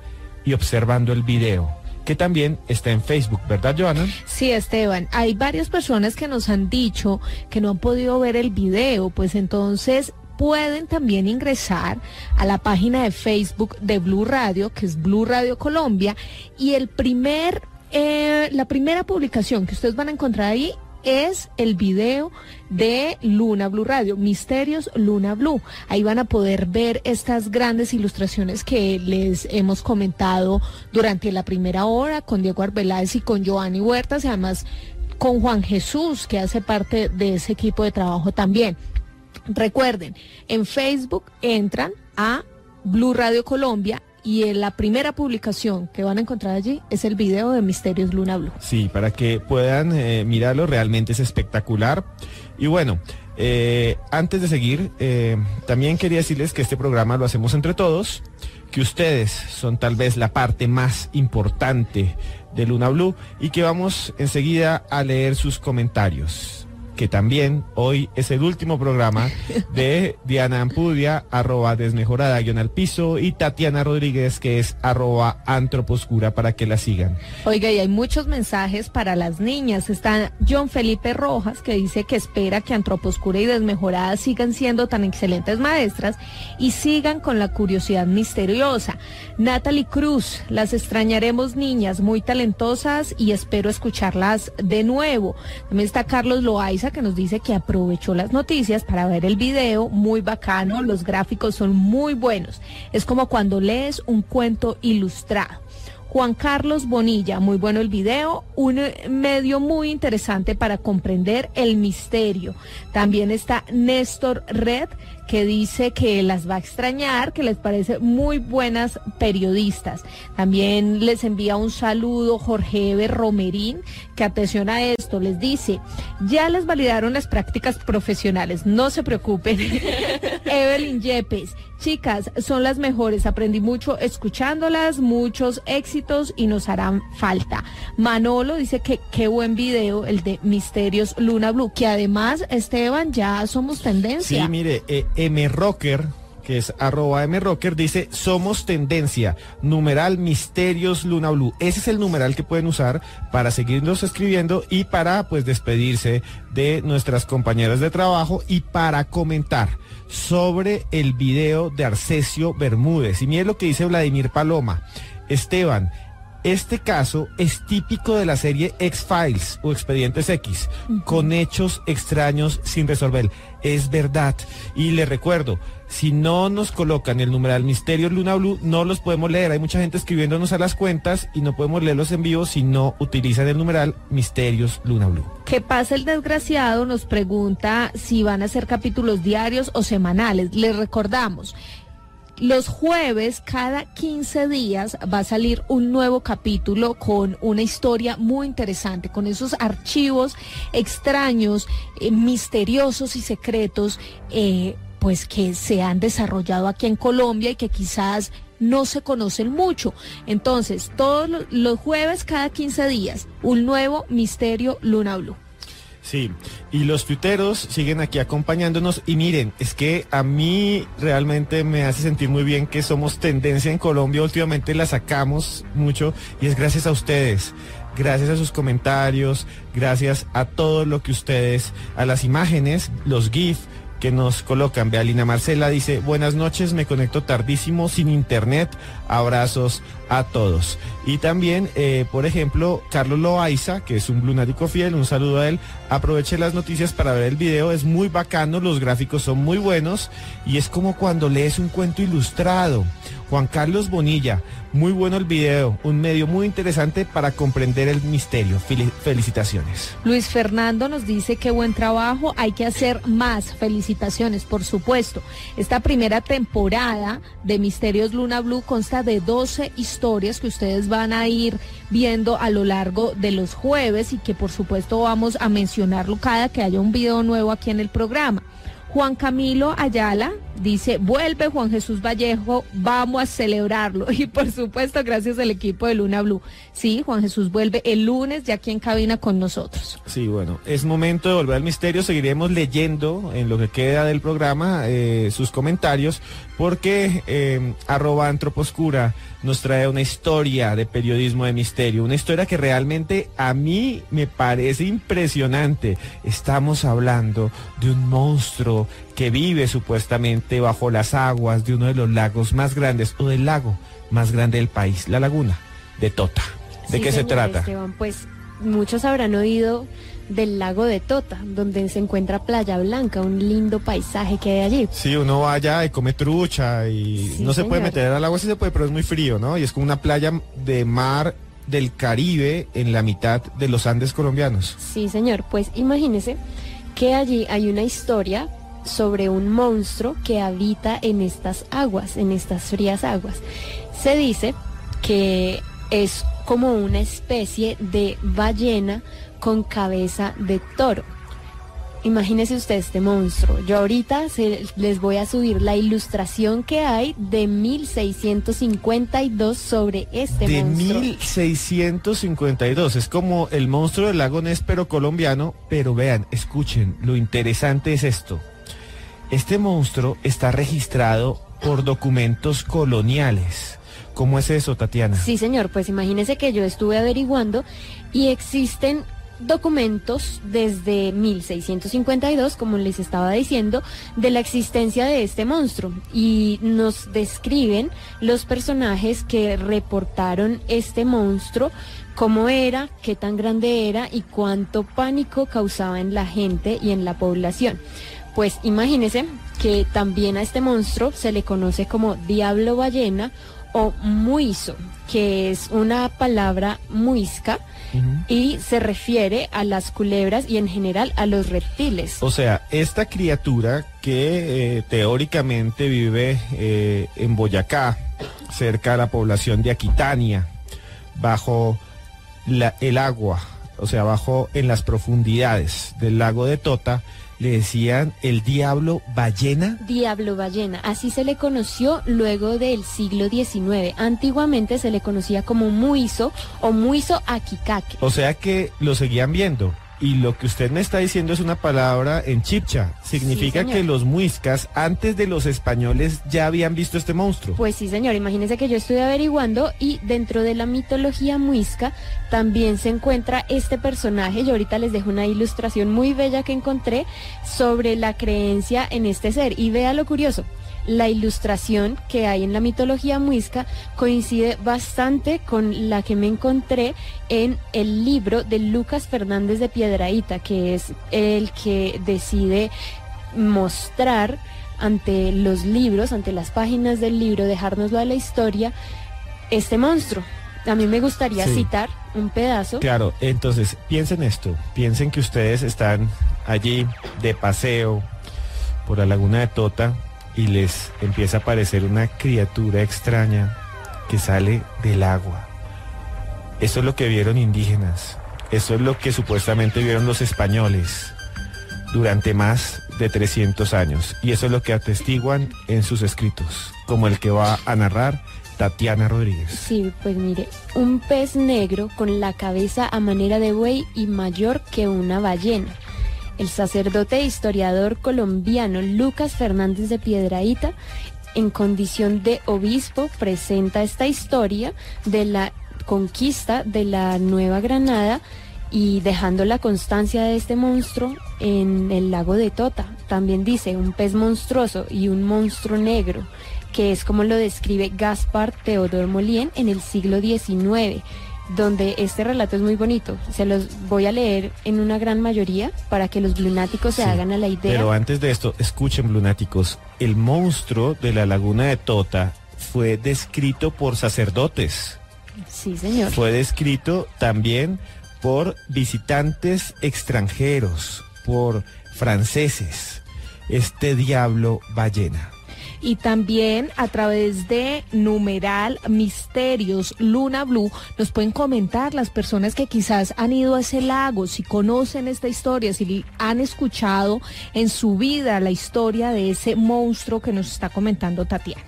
y observando el video que también está en Facebook, ¿verdad, Joana?
Sí, Esteban, hay varias personas que nos han dicho que no han podido ver el video, pues entonces pueden también ingresar a la página de Facebook de Blue Radio, que es Blue Radio Colombia, y el primer, eh, la primera publicación que ustedes van a encontrar ahí es el video de Luna Blue Radio, Misterios Luna Blue. Ahí van a poder ver estas grandes ilustraciones que les hemos comentado durante la primera hora con Diego Arbeláez y con Giovanni Huertas y además con Juan Jesús, que hace parte de ese equipo de trabajo también. Recuerden, en Facebook entran a Blue Radio Colombia y en la primera publicación que van a encontrar allí es el video de Misterios Luna Blue.
Sí, para que puedan eh, mirarlo, realmente es espectacular. Y bueno, eh, antes de seguir, eh, también quería decirles que este programa lo hacemos entre todos, que ustedes son tal vez la parte más importante de Luna Blue y que vamos enseguida a leer sus comentarios. Que también hoy es el último programa de Diana Ampudia, arroba desmejorada guion al piso, y Tatiana Rodríguez, que es arroba antroposcura, para que la sigan.
Oiga, y hay muchos mensajes para las niñas. Está John Felipe Rojas, que dice que espera que Antroposcura y Desmejorada sigan siendo tan excelentes maestras y sigan con la curiosidad misteriosa. Natalie Cruz, las extrañaremos niñas, muy talentosas y espero escucharlas de nuevo. También está Carlos Loaiza, que nos dice que aprovechó las noticias para ver el video, muy bacano, los gráficos son muy buenos. Es como cuando lees un cuento ilustrado. Juan Carlos Bonilla, muy bueno el video, un medio muy interesante para comprender el misterio. También está Néstor Red, que dice que las va a extrañar, que les parece muy buenas periodistas. También les envía un saludo Jorge Eber Romerín, que atención a esto, les dice, ya les validaron las prácticas profesionales, no se preocupen. Evelyn Yepes, chicas, son las mejores, aprendí mucho escuchándolas, muchos éxitos y nos harán falta. Manolo dice que qué buen video, el de Misterios Luna Blue, que además, Esteban, ya somos tendencia.
Sí, mire, eh, M Rocker, que es arroba M Rocker, dice, somos tendencia, numeral Misterios Luna Blue. Ese es el numeral que pueden usar para seguirnos escribiendo y para pues despedirse de nuestras compañeras de trabajo y para comentar sobre el video de Arcesio Bermúdez. Y mire lo que dice Vladimir Paloma. Esteban, este caso es típico de la serie X-Files o Expedientes X, con hechos extraños sin resolver. Es verdad. Y le recuerdo, si no nos colocan el numeral Misterio Luna Blue, no los podemos leer. Hay mucha gente escribiéndonos a las cuentas y no podemos leerlos en vivo si no utilizan el numeral Misterios Luna Blue.
¿Qué pasa el desgraciado? Nos pregunta si van a ser capítulos diarios o semanales. Les recordamos. Los jueves, cada 15 días, va a salir un nuevo capítulo con una historia muy interesante, con esos archivos extraños, eh, misteriosos y secretos, eh, pues que se han desarrollado aquí en Colombia y que quizás no se conocen mucho. Entonces, todos los, jueves, cada 15 días, un nuevo misterio Luna Blue.
Sí, y los tuiteros siguen aquí acompañándonos y miren, es que a mí realmente me hace sentir muy bien que somos tendencia en Colombia, últimamente la sacamos mucho y es gracias a ustedes, gracias a sus comentarios, gracias a todo lo que ustedes, a las imágenes, los GIF que nos colocan. Bealina Marcela dice, buenas noches, me conecto tardísimo, sin internet, abrazos a todos. Y también, eh, por ejemplo, Carlos Loaiza, que es un lunático fiel, un saludo a él. Aproveche las noticias para ver el video, es muy bacano, los gráficos son muy buenos y es como cuando lees un cuento ilustrado. Juan Carlos Bonilla, muy bueno el video, un medio muy interesante para comprender el misterio. felicitaciones.
Luis Fernando nos dice que buen trabajo, hay que hacer más. Felicitaciones, por supuesto. Esta primera temporada de Misterios Luna Blue consta de 12 historias que ustedes van a ir viendo a lo largo de los jueves y que por supuesto vamos a mencionarlo cada que haya un video nuevo aquí en el programa. Juan Camilo Ayala dice, vuelve Juan Jesús Vallejo, vamos a celebrarlo. Y por supuesto, gracias al equipo de Luna Blue. Sí, Juan Jesús vuelve el lunes ya aquí en cabina con nosotros.
Sí, bueno, es momento de volver al misterio. Seguiremos leyendo en lo que queda del programa eh, sus comentarios porque eh, arroba antroposcura nos trae una historia de periodismo de misterio, una historia que realmente a mí me parece impresionante. Estamos hablando de un monstruo que vive supuestamente bajo las aguas de uno de los lagos más grandes o del lago más grande del país, la laguna de Tota. ¿De qué se trata?
Esteban, pues muchos habrán oído del lago de Tota, donde se encuentra Playa Blanca, un lindo paisaje que hay allí.
Sí, uno va allá y come trucha y no se puede meter al agua, sí se puede, pero es muy frío, ¿no? Y es como una playa de mar del Caribe en la mitad de los Andes colombianos.
Sí, señor, pues imagínese que allí hay una historia sobre un monstruo que habita en estas aguas, en estas frías aguas. Se dice que es como una especie de ballena con cabeza de toro. Imagínese usted este monstruo. Yo ahorita se- les voy a subir la ilustración que hay de 1652 sobre este
de
monstruo.
1652. Es como el monstruo del lago Ness, pero colombiano. Pero vean, escuchen, lo interesante es esto. Este monstruo está registrado por documentos coloniales. ¿Cómo es eso, Tatiana?
Sí, señor, pues imagínese que yo estuve averiguando y existen documentos desde 1652, como les estaba diciendo, de la existencia de este monstruo y nos describen los personajes que reportaron este monstruo, cómo era, qué tan grande era y cuánto pánico causaba en la gente y en la población. Pues imagínese que también a este monstruo se le conoce como diablo ballena o muizo, que es una palabra muisca y se refiere a las culebras y en general a los reptiles.
O sea, esta criatura que eh, teóricamente vive eh, en Boyacá, cerca a la población de Aquitania, bajo la- el agua, o sea, bajo en las profundidades del lago de Tota, le decían el diablo ballena.
Diablo ballena, así se le conoció luego del siglo XIX. Antiguamente se le conocía como muizo o muizo aquicaque.
O sea que lo seguían viendo. Y lo que usted me está diciendo es una palabra en chipcha. Significa que los muiscas, antes de los españoles, ya habían visto este monstruo.
Pues sí, señor, imagínese que yo estuve averiguando y dentro de la mitología muisca también se encuentra este personaje. Yo ahorita les dejo una ilustración muy bella que encontré sobre la creencia en este ser. Y vea lo curioso. La ilustración que hay en la mitología muisca coincide bastante con la que me encontré en el libro de Lucas Fernández de Piedraíta, que es el que decide mostrar ante los libros, ante las páginas del libro, dejárnoslo a la historia, este monstruo. A mí me gustaría
Sí.
citar un pedazo.
Claro, entonces piensen esto, piensen que ustedes están allí de paseo por la laguna de Tota y les empieza a aparecer una criatura extraña que sale del agua. Eso es lo que vieron indígenas, eso es lo que supuestamente vieron los españoles durante más de 300 años y eso es lo que atestiguan en sus escritos, como el que va a narrar Tatiana Rodríguez.
Sí, pues mire, un pez negro con la cabeza a manera de buey y mayor que una ballena. El sacerdote e historiador colombiano Lucas Fernández de Piedraíta, en condición de obispo, presenta esta historia de la conquista de la Nueva Granada y dejando la constancia de este monstruo en el lago de Tota. También dice un pez monstruoso y un monstruo negro, que es como lo describe Gaspar Teodor Molien en el siglo XIX, donde este relato es muy bonito. Se los voy a leer en una gran mayoría para que los lunáticos se
Sí,
hagan a la idea.
Pero antes de esto, escuchen, lunáticos, el monstruo de la laguna de Tota fue descrito por sacerdotes,
Sí, señor.
fue descrito también por visitantes extranjeros, por franceses, este diablo ballena.
Y también a través de numeral Misterios Luna Blue nos pueden comentar las personas que quizás han ido a ese lago, si conocen esta historia, si han escuchado en su vida la historia de ese monstruo que nos está comentando Tatiana.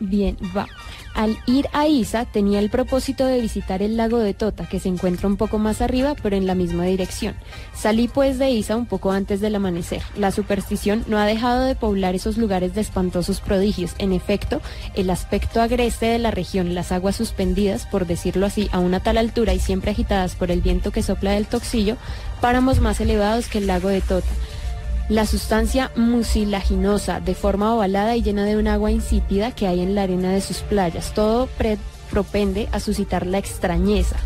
Bien, va. Al ir a Isa tenía el propósito de visitar el lago de Tota, que se encuentra un poco más arriba, pero en la misma dirección. Salí pues de Isa un poco antes del amanecer. La superstición no ha dejado de poblar esos lugares de espantosos prodigios. En efecto, el aspecto agreste de la región, las aguas suspendidas, por decirlo así, a una tal altura y siempre agitadas por el viento que sopla del toxillo, páramos más elevados que el lago de Tota. La sustancia mucilaginosa, de forma ovalada y llena de un agua insípida que hay en la arena de sus playas. Todo propende a suscitar la extrañeza.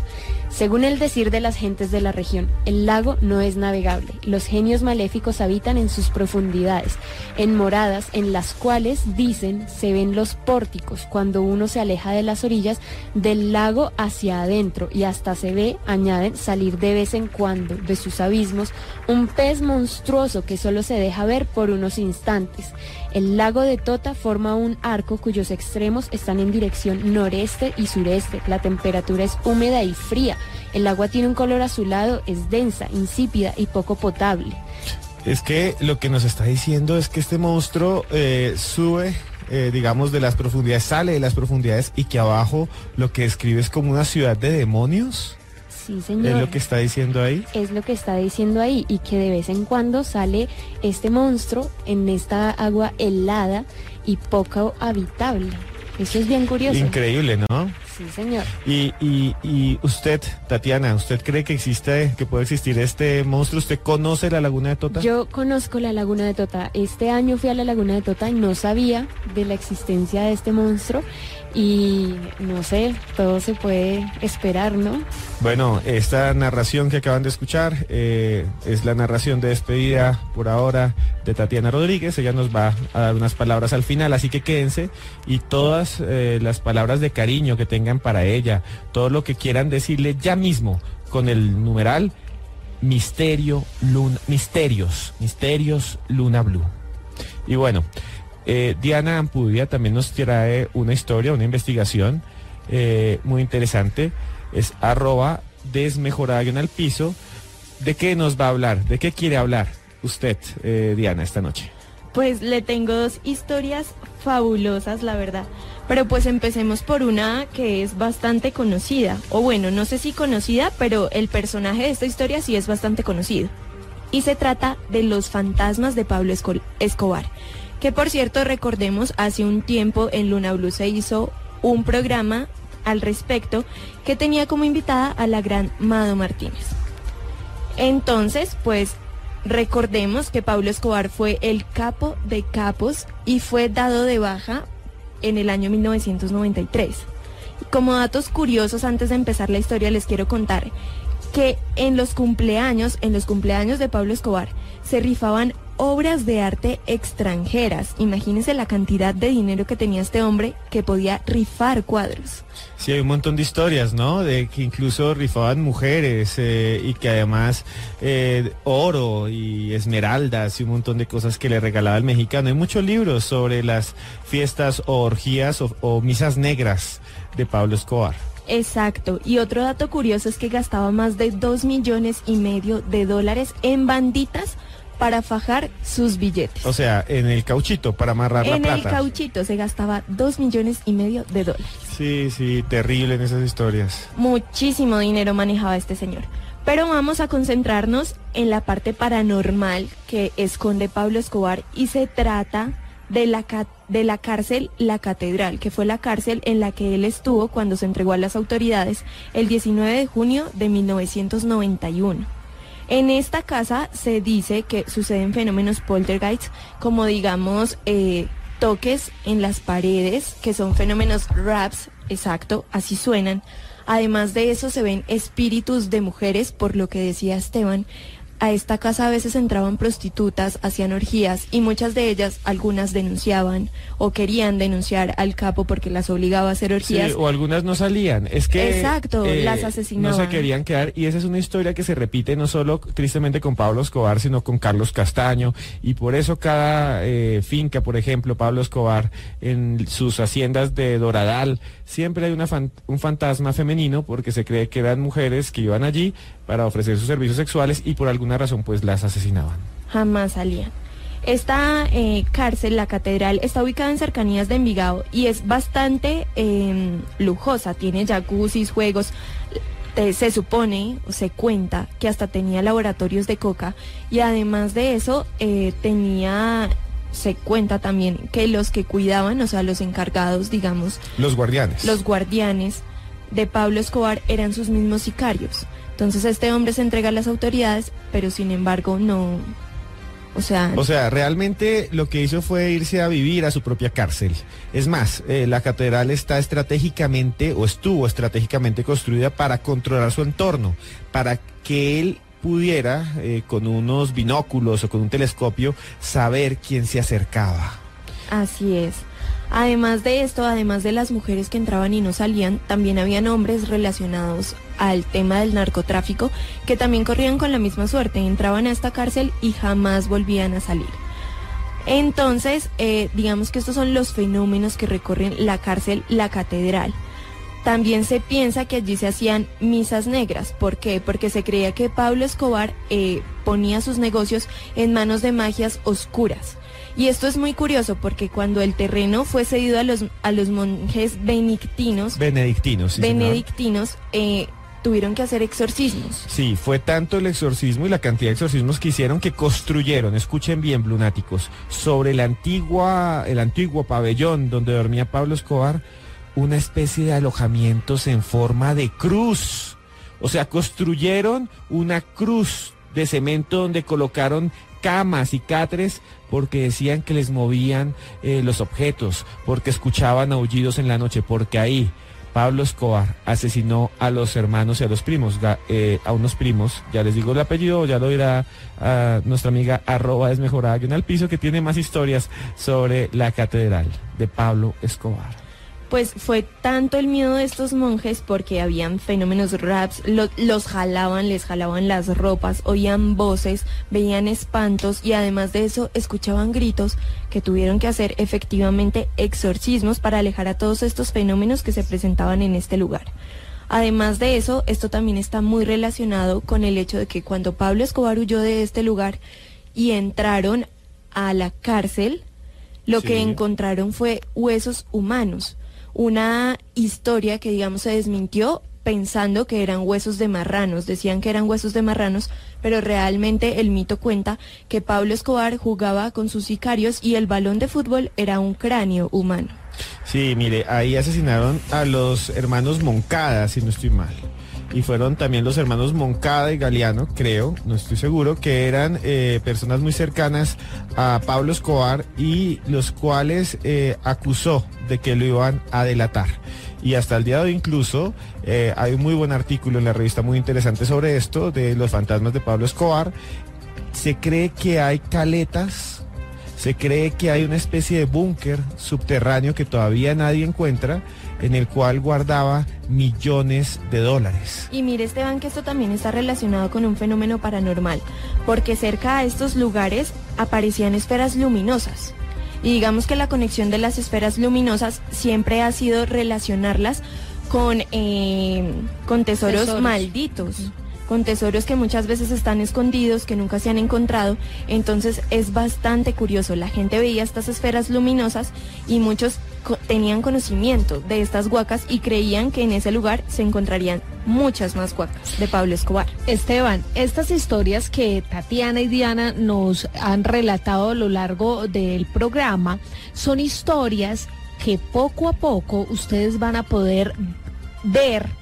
Según el decir de las gentes de la región, el lago no es navegable. Los genios maléficos habitan en sus profundidades, en moradas en las cuales, dicen, se ven los pórticos cuando uno se aleja de las orillas del lago hacia adentro y hasta se ve, añaden, salir de vez en cuando de sus abismos un pez monstruoso que solo se deja ver por unos instantes. El lago de Tota forma un arco cuyos extremos están en dirección noreste y sureste. La temperatura es húmeda y fría. El agua tiene un color azulado, es densa, insípida y poco potable.
Es que lo que nos está diciendo es que este monstruo eh, sube, eh, digamos, de las profundidades, sale de las profundidades y que abajo lo que describe es como una ciudad de demonios.
Sí, señor.
Es lo que está diciendo ahí.
Es lo que está diciendo ahí y que de vez en cuando sale este monstruo en esta agua helada y poco habitable. Eso es bien curioso.
Increíble, ¿no?
Sí, señor.
Y, y, y usted, Tatiana, ¿usted cree que existe, que puede existir este monstruo? ¿Usted conoce la laguna de Tota?
Yo conozco la laguna de Tota. Este año fui a la laguna de Tota y no sabía de la existencia de este monstruo. Y no sé, todo se puede esperar, ¿no?
Bueno, esta narración que acaban de escuchar eh, es la narración de despedida por ahora de Tatiana Rodríguez. Ella nos va a dar unas palabras al final, así que quédense y todas eh, las palabras de cariño que tengan para ella, todo lo que quieran decirle ya mismo con el numeral Misterio Luna, Misterios, Misterios Luna Blue. Y bueno, eh, Diana Ampudia también nos trae una historia, una investigación eh, muy interesante. Es arroba desmejorada en el piso. ¿De qué nos va a hablar? ¿De qué quiere hablar usted, eh, Diana, esta noche?
Pues le tengo dos historias fabulosas, la verdad. Pero pues empecemos por una que es bastante conocida. O bueno, no sé si conocida, pero el personaje de esta historia sí es bastante conocido. Y se trata de los fantasmas de Pablo Esco- Escobar. Que por cierto, recordemos, hace un tiempo en Luna Blue se hizo un programa al respecto que tenía como invitada a la gran Mado Martínez. Entonces, pues recordemos que Pablo Escobar fue el capo de capos y fue dado de baja en el año 1993. Como datos curiosos antes de empezar la historia les quiero contar que en los cumpleaños, en los cumpleaños de Pablo Escobar, se rifaban obras de arte extranjeras. Imagínense la cantidad de dinero que tenía este hombre que podía rifar cuadros.
Sí, hay un montón de historias, ¿no? De que incluso rifaban mujeres eh, y que además eh, oro y esmeraldas y un montón de cosas que le regalaba el mexicano. Hay muchos libros sobre las fiestas o orgías o, o misas negras de Pablo Escobar.
Exacto. Y otro dato curioso es que gastaba más de 2 millones y medio de dólares en banditas para fajar sus billetes.
O sea, en el cauchito para amarrar
en
la
el
plata.
cauchito se gastaba 2 millones y medio de dólares.
Sí, sí, terrible en esas historias.
Muchísimo dinero manejaba este señor. Pero vamos a concentrarnos en la parte paranormal que esconde Pablo Escobar y se trata de la, de la cárcel La Catedral, que fue la cárcel en la que él estuvo cuando se entregó a las autoridades el 19 de junio de 1991. En esta casa se dice que suceden fenómenos poltergeist, como digamos eh, toques en las paredes, que son fenómenos raps, exacto, así suenan. Además de eso se ven espíritus de mujeres, por lo que decía Esteban. A esta casa a veces entraban prostitutas, hacían orgías y muchas de ellas, algunas denunciaban o querían denunciar al capo porque las obligaba a hacer
Sí,
orgías.
o algunas no salían. Es que. eh,
Exacto, las
No
asesinaban.
se querían quedar. Y esa es una historia que se repite no solo tristemente con Pablo Escobar, sino con Carlos Castaño. Y por eso cada eh, finca, por ejemplo, Pablo Escobar, en sus haciendas de Doradal, siempre hay una fan- un fantasma femenino porque se cree que eran mujeres que iban allí para ofrecer sus servicios sexuales y por alguna razón pues las asesinaban.
jamás salían. Esta eh, cárcel, la catedral, está ubicada en cercanías de Envigado y es bastante eh, lujosa. Tiene jacuzzis, juegos. Te- se supone o se cuenta que hasta tenía laboratorios de coca y además de eso eh, tenía, se cuenta también que los que cuidaban, o sea, los encargados, digamos,
Los guardianes.
los guardianes de Pablo Escobar eran sus mismos sicarios. Entonces este hombre se entrega a las autoridades, pero sin embargo no, o sea,
O sea, realmente lo que hizo fue irse a vivir a su propia cárcel. Es más, eh, la catedral está estratégicamente o estuvo estratégicamente construida para controlar su entorno, para que él pudiera, eh, con unos binóculos o con un telescopio, saber quién se acercaba.
así es. Además de esto, además de las mujeres que entraban y no salían, también habían hombres relacionados al tema del narcotráfico que también corrían con la misma suerte, entraban a esta cárcel y jamás volvían a salir. Entonces, eh, digamos que estos son los fenómenos que recorren la cárcel, la catedral. También se piensa que allí se hacían misas negras. ¿Por qué? Porque se creía que Pablo Escobar eh, ponía sus negocios en manos de magias oscuras. Y esto es muy curioso porque cuando el terreno fue cedido a los, a los monjes benedictinos,
Benedictinos. sí,
benedictinos eh, tuvieron que hacer exorcismos.
Sí, fue tanto el exorcismo y la cantidad de exorcismos que hicieron que construyeron, escuchen bien, lunáticos, sobre la antigua, el antiguo pabellón donde dormía Pablo Escobar, una especie de alojamientos en forma de cruz. O sea, construyeron una cruz de cemento donde colocaron camas y catres porque decían que les movían eh, los objetos, porque escuchaban aullidos en la noche, porque ahí Pablo Escobar asesinó a los hermanos y a los primos, eh, a unos primos, ya les digo el apellido, ya lo dirá a nuestra amiga arroba desmejorada guion al piso que tiene más historias sobre la catedral de Pablo Escobar.
Pues fue tanto el miedo de estos monjes porque habían fenómenos raps, lo- los jalaban, les jalaban las ropas, oían voces, veían espantos y además de eso escuchaban gritos que tuvieron que hacer efectivamente exorcismos para alejar a todos estos fenómenos que se presentaban en este lugar. Además de eso, esto también está muy relacionado con el hecho de que cuando Pablo Escobar huyó de este lugar y entraron a la cárcel, lo que encontraron fue huesos humanos. Una historia que, digamos, se desmintió pensando que eran huesos de marranos. Decían que eran huesos de marranos, pero realmente el mito cuenta que Pablo Escobar jugaba con sus sicarios y el balón de fútbol era un cráneo humano.
Sí, mire, ahí asesinaron a los hermanos Moncada, si no estoy mal. Y fueron también los hermanos Moncada y Galeano, creo, no estoy seguro, que eran eh, personas muy cercanas a Pablo Escobar y los cuales eh, acusó de que lo iban a delatar. Y hasta el día de hoy incluso eh, hay un muy buen artículo en la revista muy interesante sobre esto, de los fantasmas de Pablo Escobar. Se cree que hay caletas se cree que hay una especie de búnker subterráneo que todavía nadie encuentra, en el cual guardaba millones de dólares.
Y mire Esteban que esto también está relacionado con un fenómeno paranormal, porque cerca a estos lugares aparecían esferas luminosas. Y digamos que la conexión de las esferas luminosas siempre ha sido relacionarlas con, eh, con tesoros,
Tesoros.
malditos, con tesoros que muchas veces están escondidos, que nunca se han encontrado. Entonces es bastante curioso. La gente veía estas esferas luminosas y muchos tenían conocimiento de estas huacas y creían que en ese lugar se encontrarían muchas más huacas de Pablo Escobar.
Esteban, estas historias que Tatiana y Diana nos han relatado a lo largo del programa son historias que poco a poco ustedes van a poder ver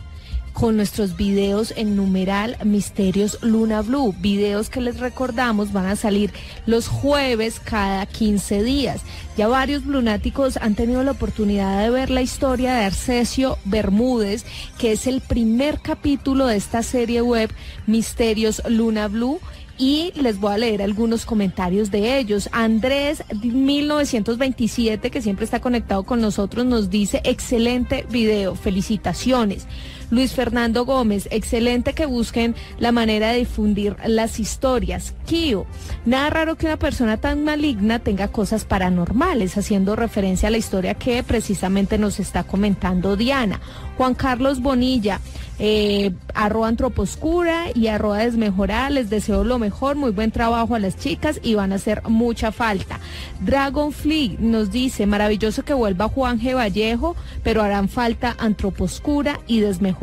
con nuestros videos en numeral Misterios Luna Blue, videos que les recordamos van a salir los jueves cada 15 días. Ya varios lunáticos han tenido la oportunidad de ver la historia de Arcesio Bermúdez, que es el primer capítulo de esta serie web Misterios Luna Blue y les voy a leer algunos comentarios de ellos. Andrés 1927, que siempre está conectado con nosotros, nos dice, excelente video, felicitaciones. Luis Fernando Gómez, excelente que busquen la manera de difundir las historias. Kio, nada raro que una persona tan maligna tenga cosas paranormales, haciendo referencia a la historia que precisamente nos está comentando Diana. Juan Carlos Bonilla, eh, arroba antroposcura y arroba desmejorada. Les deseo lo mejor, muy buen trabajo a las chicas y van a hacer mucha falta. Dragonfly nos dice, maravilloso que vuelva Juan G. Vallejo, pero harán falta antroposcura y desmejorada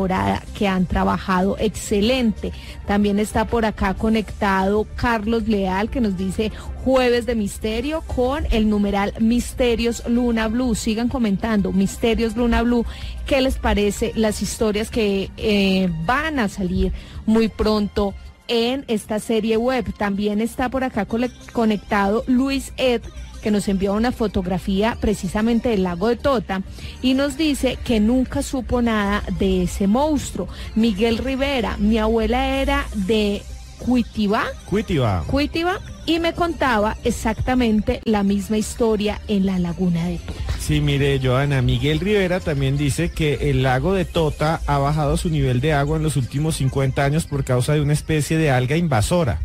que han trabajado excelente. También está por acá conectado Carlos Leal que nos dice jueves de misterio con el numeral Misterios Luna Blue. Sigan comentando Misterios Luna Blue. ¿Qué les parece las historias que eh, van a salir muy pronto? en esta serie web. También está por acá conectado Luis Ed que nos envió una fotografía precisamente del lago de Tota y nos dice que nunca supo nada de ese monstruo. Miguel Rivera, mi abuela era de Cuitibá,
Cuitiba.
Cuitiba y me contaba exactamente la misma historia en la laguna de Tota.
Sí, mire, Joana, Miguel Rivera también dice que el lago de Tota ha bajado su nivel de agua en los últimos 50 años por causa de una especie de alga invasora.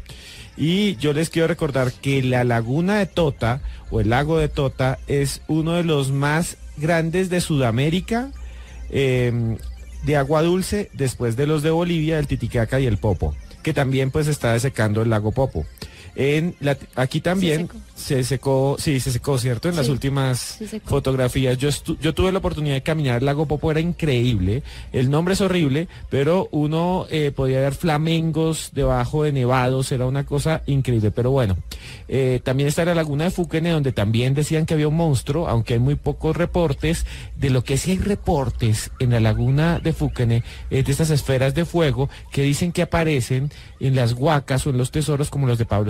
Y yo les quiero recordar que la laguna de Tota o el lago de Tota es uno de los más grandes de Sudamérica eh, de agua dulce después de los de Bolivia, el Titicaca y el Popo, que también pues está desecando el lago Popo. En la- aquí también se secó, sí, se secó, ¿cierto? En las últimas fotografías. Yo, yo tuve la oportunidad de caminar el lago Popo, era increíble. El nombre es horrible, pero uno eh, podía ver flamengos debajo de nevados, era una cosa increíble. Pero bueno, eh, también está la laguna de Fuquene, donde también decían que había un monstruo, aunque hay muy pocos reportes. De lo que sí hay reportes en la laguna de Fuquene, es de estas esferas de fuego que dicen que aparecen en las huacas o en los tesoros como los de Pablo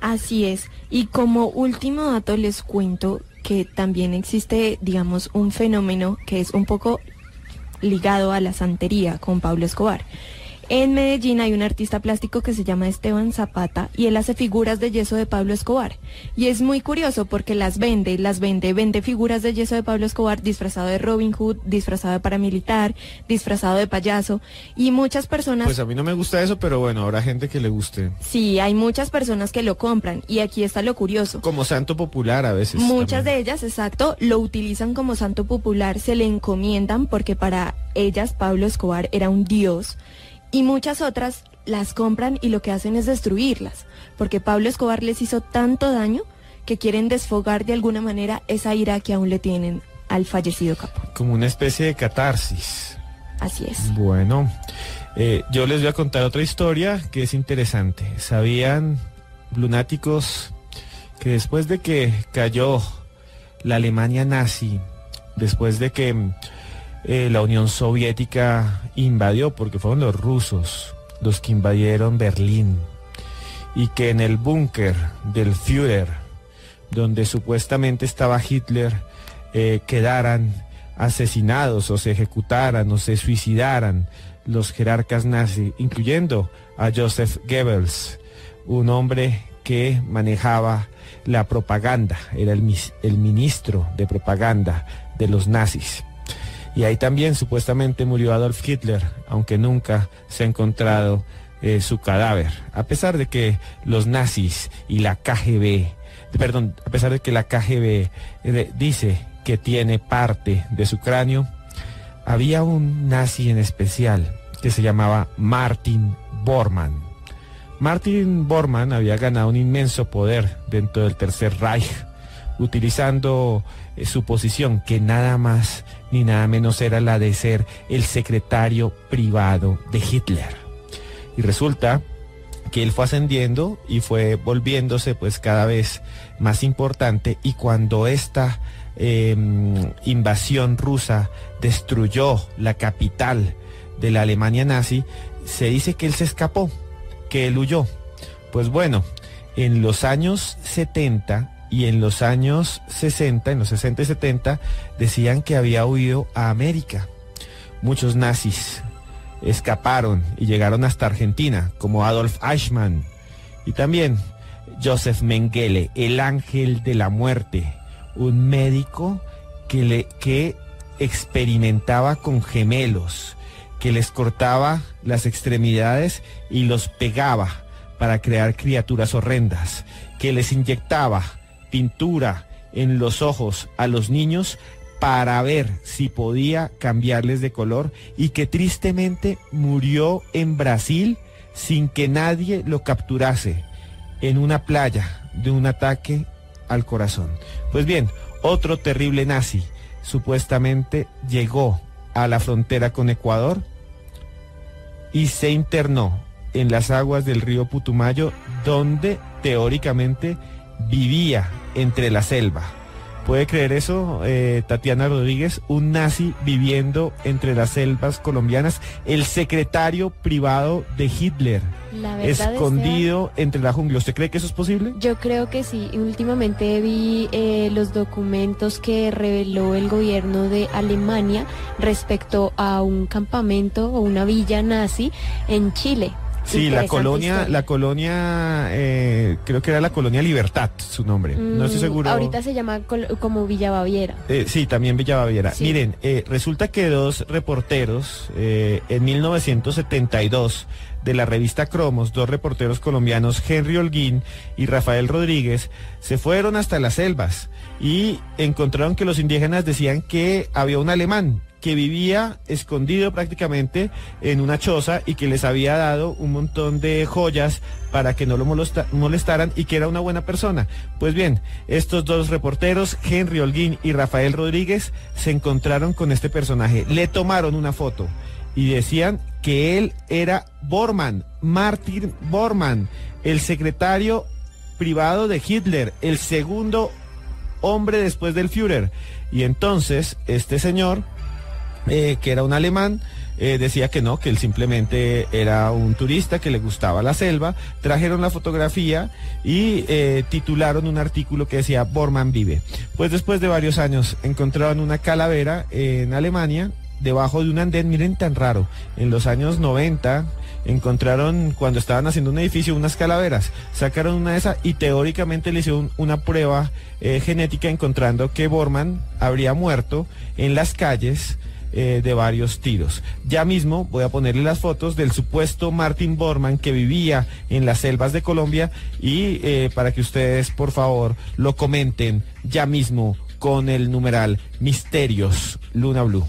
Así es. Y como último dato les cuento que también existe, digamos, un fenómeno que es un poco ligado a la santería con Pablo Escobar. En Medellín hay un artista plástico que se llama Esteban Zapata y él hace figuras de yeso de Pablo Escobar. Y es muy curioso porque las vende, las vende, vende figuras de yeso de Pablo Escobar disfrazado de Robin Hood, disfrazado de paramilitar, disfrazado de payaso. Y muchas personas...
Pues a mí no me gusta eso, pero bueno, habrá gente que le guste.
Sí, hay muchas personas que lo compran y aquí está lo curioso.
Como santo popular a veces.
Muchas
también.
de ellas, exacto, lo utilizan como santo popular, se le encomiendan porque para ellas Pablo Escobar era un dios y muchas otras las compran y lo que hacen es destruirlas, porque Pablo Escobar les hizo tanto daño que quieren desfogar de alguna manera esa ira que aún le tienen al fallecido capo.
Como una especie de catarsis.
Así es.
Bueno, eh, yo les voy a contar otra historia que es interesante. ¿Sabían, lunáticos, que después de que cayó la Alemania nazi, después de que eh, la Unión Soviética invadió, porque fueron los rusos los que invadieron Berlín, y que en el búnker del Führer, donde supuestamente estaba Hitler, eh, quedaran asesinados o se ejecutaran o se suicidaran los jerarcas nazis, incluyendo a Joseph Goebbels, un hombre que manejaba la propaganda, era el, el ministro de propaganda de los nazis. Y ahí también supuestamente murió Adolf Hitler, aunque nunca se ha encontrado eh, su cadáver, a pesar de que los nazis y la KGB, perdón, a pesar de que la KGB eh, dice que tiene parte de su cráneo, había un nazi en especial que se llamaba Martin Bormann. Martin Bormann había ganado un inmenso poder dentro del Tercer Reich, utilizando eh, su posición, que nada más ni nada menos era la de ser el secretario privado de Hitler. Y resulta que él fue ascendiendo y fue volviéndose pues cada vez más importante y cuando esta eh, invasión rusa destruyó la capital de la Alemania nazi, se dice que él se escapó, que él huyó. Pues bueno, en los años 70 y en los años 60, en los 60 y 70, decían que había huido a América. Muchos nazis escaparon y llegaron hasta Argentina, como Adolf Eichmann y también Joseph Mengele, el ángel de la muerte, un médico que, le, que experimentaba con gemelos, que les cortaba las extremidades y los pegaba para crear criaturas horrendas, que les inyectaba pintura en los ojos a los niños para ver si podía cambiarles de color y que tristemente murió en Brasil sin que nadie lo capturase en una playa de un ataque al corazón. Pues bien, otro terrible nazi supuestamente llegó a la frontera con Ecuador y se internó en las aguas del río Putumayo donde teóricamente vivía entre la selva. ¿Puede creer eso, eh, Tatiana Rodríguez? Un nazi viviendo entre las selvas colombianas, el secretario privado de Hitler,
La
escondido entre la jungla. ¿Usted cree que eso es posible?
Yo creo que sí. Últimamente vi eh, los documentos que reveló el gobierno de Alemania respecto a un campamento o una villa nazi en Chile.
Sí, la colonia,
historia.
la colonia, eh, creo que era la colonia Libertad, su nombre. no estoy
Mm,
seguro.
Ahorita se llama como Villa Baviera.
Eh, sí, también Villa Baviera.
Sí.
Miren, eh, resulta que dos reporteros en 1972 de la revista Cromos, dos reporteros colombianos, Henry Holguín y Rafael Rodríguez, se fueron hasta las selvas y encontraron que los indígenas decían que había un alemán que vivía escondido prácticamente en una choza y que les había dado un montón de joyas para que no lo molesta- molestaran y que era una buena persona. Pues bien, estos dos reporteros, Henry Holguín y Rafael Rodríguez, se encontraron con este personaje. Le tomaron una foto y decían que él era Bormann, Martin Bormann, el secretario privado de Hitler, el segundo hombre después del Führer. Y entonces este señor, eh, que era un alemán, eh, decía que no, que él simplemente era un turista que le gustaba la selva, trajeron la fotografía y eh, titularon un artículo que decía Bormann vive. Pues después de varios años encontraron una calavera en Alemania debajo de un andén, miren tan raro, en los años 90 encontraron cuando estaban haciendo un edificio unas calaveras, sacaron una de esas y teóricamente le hicieron una prueba genética encontrando que Bormann habría muerto en las calles eh, de varios tiros. Ya mismo voy a ponerle las fotos del supuesto Martin Bormann que vivía en las selvas de Colombia y eh, para que ustedes por favor lo comenten ya mismo con el numeral Misterios Luna Blue.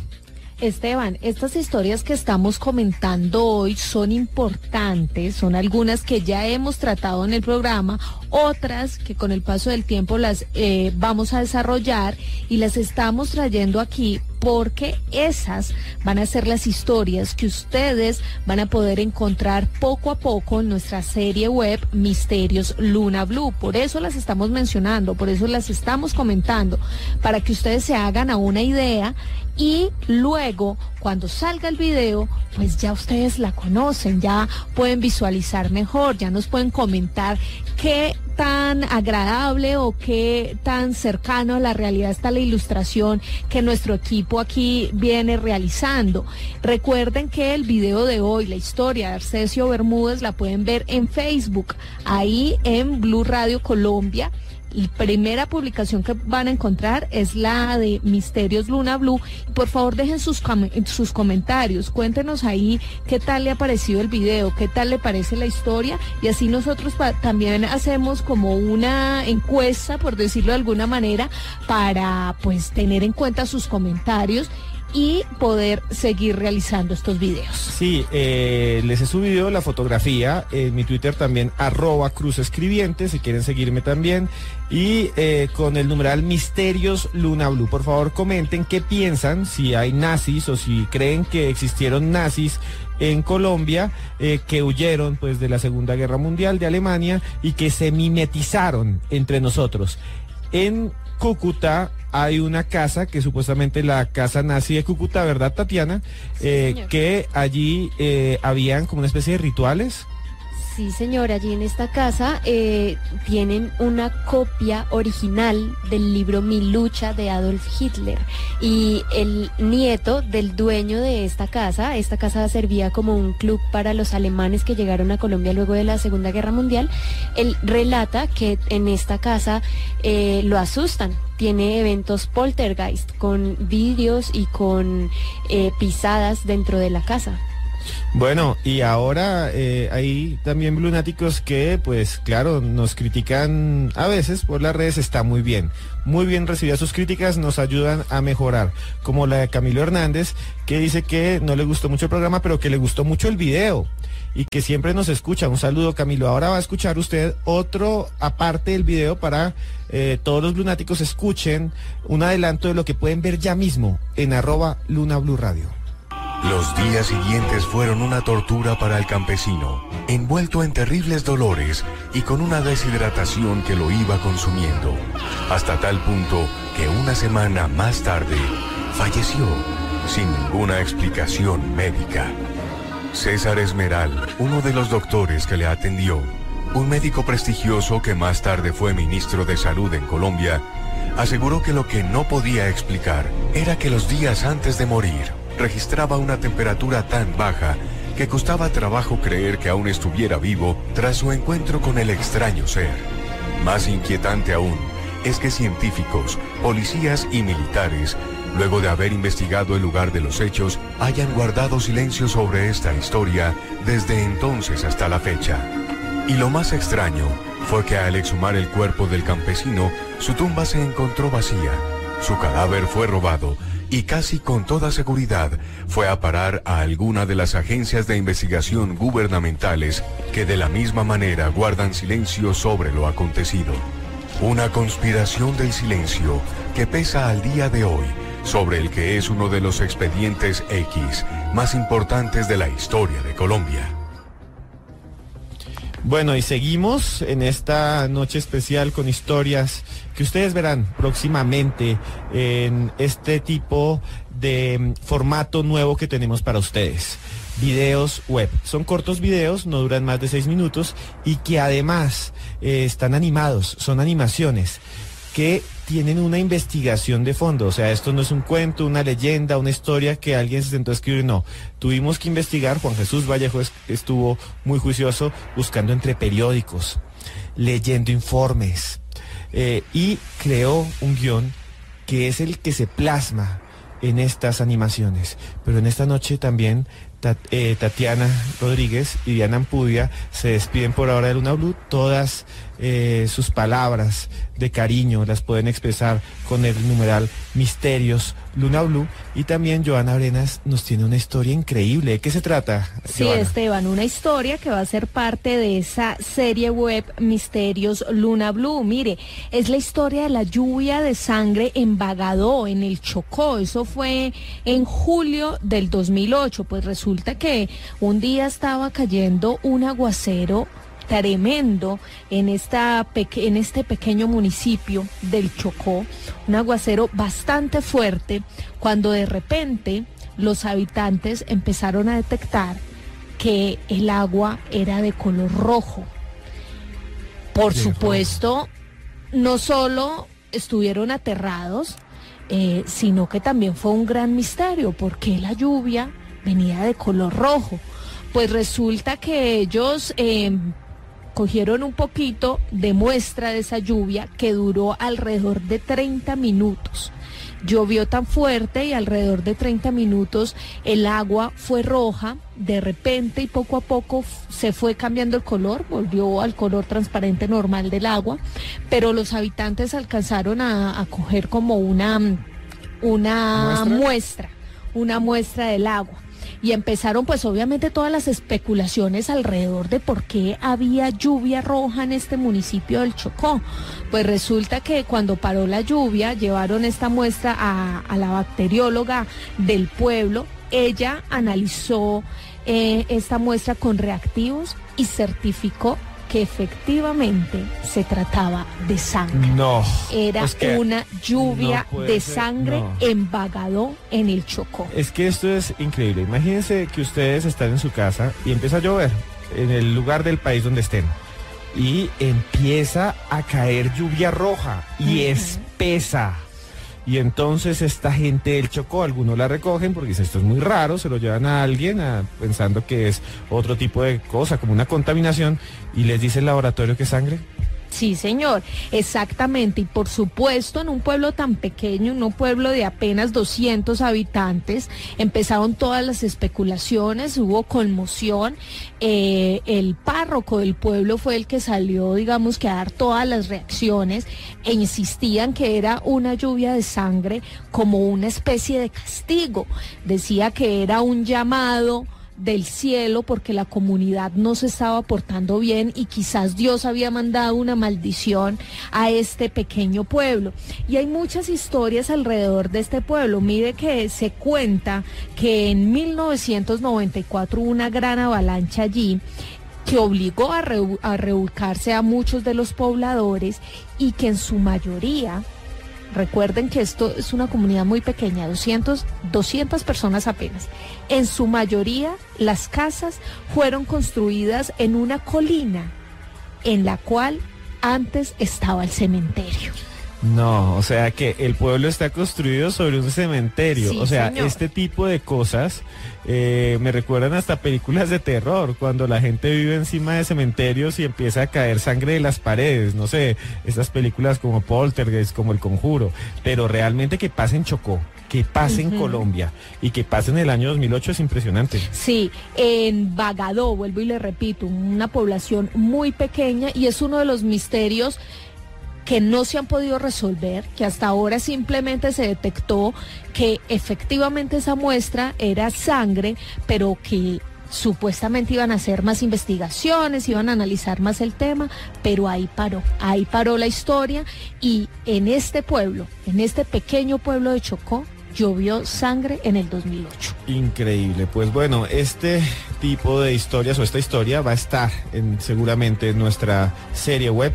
Esteban, estas historias que estamos comentando hoy son importantes, son algunas que ya hemos tratado en el programa, otras que con el paso del tiempo las eh, vamos a desarrollar y las estamos trayendo aquí porque esas van a ser las historias que ustedes van a poder encontrar poco a poco en nuestra serie web Misterios Luna Blue. Por eso las estamos mencionando, por eso las estamos comentando, para que ustedes se hagan a una idea y luego cuando salga el video, pues ya ustedes la conocen, ya pueden visualizar mejor, ya nos pueden comentar qué tan agradable o qué tan cercano a la realidad está la ilustración que nuestro equipo aquí viene realizando. Recuerden que el video de hoy, la historia de Arcesio Bermúdez, la pueden ver en Facebook, ahí en Blue Radio Colombia. La primera publicación que van a encontrar es la de Misterios Luna Blue. Por favor, dejen sus, sus comentarios. Cuéntenos ahí qué tal le ha parecido el video, qué tal le parece la historia. Y así nosotros también hacemos como una encuesta, por decirlo de alguna manera, para pues tener en cuenta sus comentarios y poder seguir realizando estos videos.
Sí, eh, les he subido la fotografía en mi Twitter también, arroba Cruz Escribiente, si quieren seguirme también. Y eh, con el numeral Misterios Luna Blue. Por favor, comenten qué piensan, si hay nazis o si creen que existieron nazis en Colombia eh, que huyeron pues de la Segunda Guerra Mundial de Alemania y que se mimetizaron entre nosotros. En Cúcuta hay una casa que supuestamente la casa nazi de Cúcuta, ¿verdad, Tatiana? Eh, que allí eh, habían como una especie de rituales.
Sí, señor, allí en esta casa eh, tienen una copia original del libro Mi lucha de Adolf Hitler y el nieto del dueño de esta casa, esta casa servía como un club para los alemanes que llegaron a Colombia luego de la Segunda Guerra Mundial, él relata que en esta casa eh, lo asustan. Tiene eventos poltergeist con vidrios y con eh, pisadas dentro de la casa.
Bueno, y ahora eh, hay también lunáticos que, pues claro, nos critican a veces por las redes, está muy bien. Muy bien recibidas sus críticas, nos ayudan a mejorar. Como la de Camilo Hernández, que dice que no le gustó mucho el programa, pero que le gustó mucho el video y que siempre nos escucha. Un saludo, Camilo. Ahora va a escuchar usted otro, aparte del video, para eh, todos los lunáticos escuchen un adelanto de lo que pueden ver ya mismo en arroba Luna Blue Radio.
Los días siguientes fueron una tortura para el campesino, envuelto en terribles dolores y con una deshidratación que lo iba consumiendo, hasta tal punto que una semana más tarde falleció sin ninguna explicación médica. César Esmeral, uno de los doctores que le atendió, un médico prestigioso que más tarde fue ministro de Salud en Colombia, aseguró que lo que no podía explicar era que los días antes de morir registraba una temperatura tan baja que costaba trabajo creer que aún estuviera vivo tras su encuentro con el extraño ser. Más inquietante aún es que científicos, policías y militares, luego de haber investigado el lugar de los hechos, hayan guardado silencio sobre esta historia desde entonces hasta la fecha. Y lo más extraño fue que al exhumar el cuerpo del campesino, su tumba se encontró vacía, Su cadáver fue robado y casi con toda seguridad fue a parar a alguna de las agencias de investigación gubernamentales que de la misma manera guardan silencio sobre lo acontecido. Una conspiración del silencio que pesa al día de hoy sobre el que es uno de los expedientes X más importantes de la historia de Colombia.
Bueno, y seguimos en esta noche especial con historias que ustedes verán próximamente en este tipo de mm, formato nuevo que tenemos para ustedes. Videos web. Son cortos videos, no duran más de seis minutos y que además eh, están animados, son animaciones que tienen una investigación de fondo. O sea, esto no es un cuento, una leyenda, una historia que alguien se sentó a escribir. No, tuvimos que investigar. Juan Jesús Vallejo estuvo muy juicioso buscando entre periódicos, leyendo informes eh, y creó un guion que es el que se plasma en estas animaciones. Pero en esta noche también eh, Tatiana Rodríguez y Diana Ampudia se despiden por ahora de Luna Blue. Todas eh, sus palabras de cariño las pueden expresar con el numeral Misterios Luna Blue. Y también Joana Arenas nos tiene una historia increíble. ¿De qué se trata?
Sí, Esteban, una historia que va a ser parte de esa serie web Misterios Luna Blue. Mire, es la historia de la lluvia de sangre en Bagadó, en el Chocó. Eso fue en julio del 2008. Pues resulta que un día estaba cayendo un aguacero tremendo en, esta en este pequeño municipio del Chocó, un aguacero bastante fuerte, cuando de repente los habitantes empezaron a detectar que el agua era de color rojo. Por supuesto, no solo estuvieron aterrados, eh, sino que también fue un gran misterio, porque la lluvia venía de color rojo. Pues resulta que ellos em, cogieron un poquito de muestra de esa lluvia que duró alrededor de 30 minutos. Llovió tan fuerte y alrededor de 30 minutos el agua fue roja, de repente y poco a poco se fue cambiando el color, volvió al color transparente normal del agua, pero los habitantes alcanzaron a, coger como una, una muestra, una muestra del agua y empezaron pues obviamente todas las especulaciones alrededor de por qué había lluvia roja en este municipio del Chocó. Pues resulta que cuando paró la lluvia llevaron esta muestra a, la bacterióloga del pueblo. Ella analizó eh, esta muestra con reactivos y certificó que efectivamente se trataba de sangre.
No.
Era una lluvia de sangre Bagadó, en el Chocó.
Es que esto es increíble. Imagínense que ustedes están en su casa y empieza a llover en el lugar del país donde estén. Y empieza a caer lluvia roja y espesa. Y entonces esta gente del Chocó, algunos la recogen porque dicen esto es muy raro, se lo llevan a alguien pensando que es otro tipo de cosa, como una contaminación, y les dice el laboratorio que es sangre.
Sí, señor, exactamente. Y por supuesto, en un pueblo tan pequeño, en un pueblo de apenas 200 habitantes, empezaron todas las especulaciones, hubo conmoción. Eh, el párroco del pueblo fue el que salió, digamos, que a dar todas las reacciones e insistían que era una lluvia de sangre como una especie de castigo. Decía que era un llamado del cielo porque la comunidad no se estaba portando bien y quizás Dios había mandado una maldición a este pequeño pueblo. Y hay muchas historias alrededor de este pueblo. Mire que se cuenta que en 1994 hubo una gran avalancha allí que obligó a, a revolcarse a muchos de los pobladores y que en su mayoría Recuerden que esto es una comunidad muy pequeña, 200, 200 personas apenas. En su mayoría, las casas fueron construidas en una colina en la cual antes estaba el cementerio.
No, o sea que el pueblo está construido sobre un cementerio. o sea, este tipo de cosas eh, me recuerdan hasta películas de terror, cuando la gente vive encima de cementerios y empieza a caer sangre de las paredes. No sé, estas películas como Poltergeist, como El Conjuro. Pero realmente que pase en Chocó, que pase en Colombia y que pase en el año 2008 es impresionante.
Sí, en Bagadó, vuelvo y le repito, una población muy pequeña y es uno de los misterios que no se han podido resolver, que hasta ahora simplemente se detectó que efectivamente esa muestra era sangre, pero que supuestamente iban a hacer más investigaciones, iban a analizar más el tema, pero ahí paró, ahí paró la historia y en este pueblo, en este pequeño pueblo de Chocó, llovió sangre en el 2008.
Increíble. Pues bueno, este tipo de historias o esta historia va a estar en, seguramente en nuestra serie web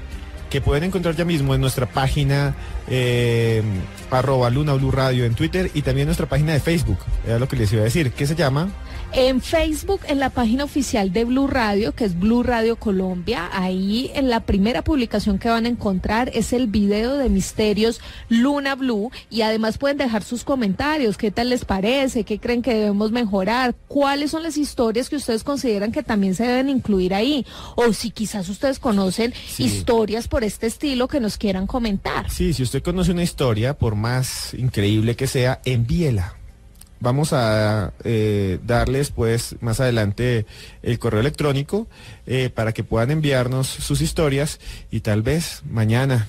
que pueden encontrar ya mismo en nuestra página eh, arroba Luna Blue Radio en Twitter y también en nuestra página de Facebook. Era lo que les iba a decir. ¿Qué se llama?
En Facebook, en la página oficial de Blue Radio, que es Blue Radio Colombia, ahí en la primera publicación que van a encontrar es el video de Misterios Luna Blue. Y además pueden dejar sus comentarios, qué tal les parece, qué creen que debemos mejorar, cuáles son las historias que ustedes consideran que también se deben incluir ahí o si quizás ustedes conocen historias por este estilo que nos quieran comentar.
Sí, si usted conoce una historia, por más increíble que sea, envíela Vamos a eh, darles pues más adelante el correo electrónico eh, para que puedan enviarnos sus historias y tal vez mañana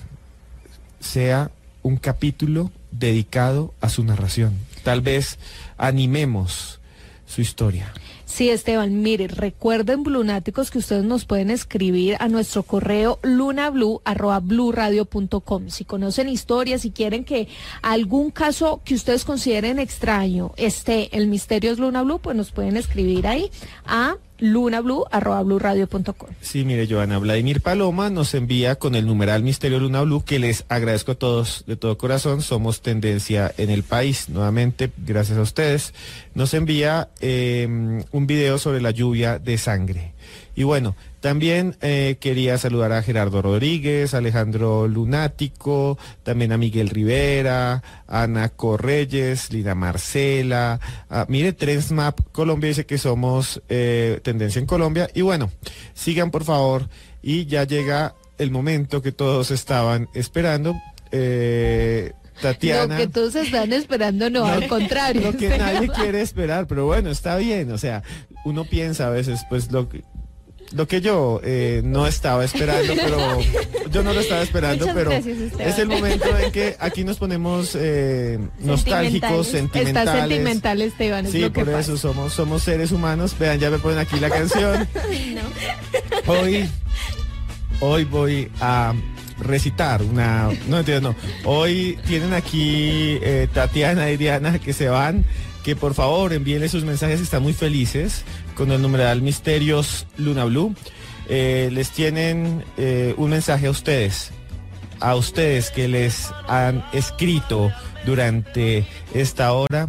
sea un capítulo dedicado a su narración. Tal vez animemos su historia.
Sí, Esteban, mire, recuerden, Blunáticos, que ustedes nos pueden escribir a nuestro correo lunablu.com. Si conocen historias, si quieren que algún caso que ustedes consideren extraño esté el Misterios Luna Blue, pues nos pueden escribir ahí a lunablu.com.
Sí, mire, Joana, Vladimir Paloma nos envía con el numeral Misterio Luna Blue, que les agradezco a todos de todo corazón. Somos tendencia en el país. Nuevamente, gracias a ustedes. Nos envía eh, un video sobre la lluvia de sangre. Y bueno, también eh, quería saludar a Gerardo Rodríguez, Alejandro Lunático, también a Miguel Rivera, Ana Correyes, Lina Marcela. mire, Trendsmap Colombia dice que somos eh, tendencia en Colombia. Y bueno, sigan por favor. Y ya llega el momento que todos estaban esperando. Eh, Tatiana.
Lo que todos están esperando no, al contrario.
Lo que nadie quiere esperar, pero bueno, está bien. O sea, uno piensa a veces, pues lo que lo que yo eh, no estaba esperando, pero yo no lo estaba esperando, pero es el momento en que aquí nos ponemos eh, nostálgicos, sentimentales.
Está sentimental, Esteban.
sí, por eso somos somos seres humanos. Vean, ya me ponen aquí la canción. Hoy, hoy voy a recitar una, no entiendo, no. Hoy tienen aquí eh, Tatiana y Diana que se van que por favor envíenle sus mensajes, están muy felices con el numeral Misterios Luna Blue. Eh, les tienen eh, un mensaje a ustedes, a ustedes que les han escrito durante esta hora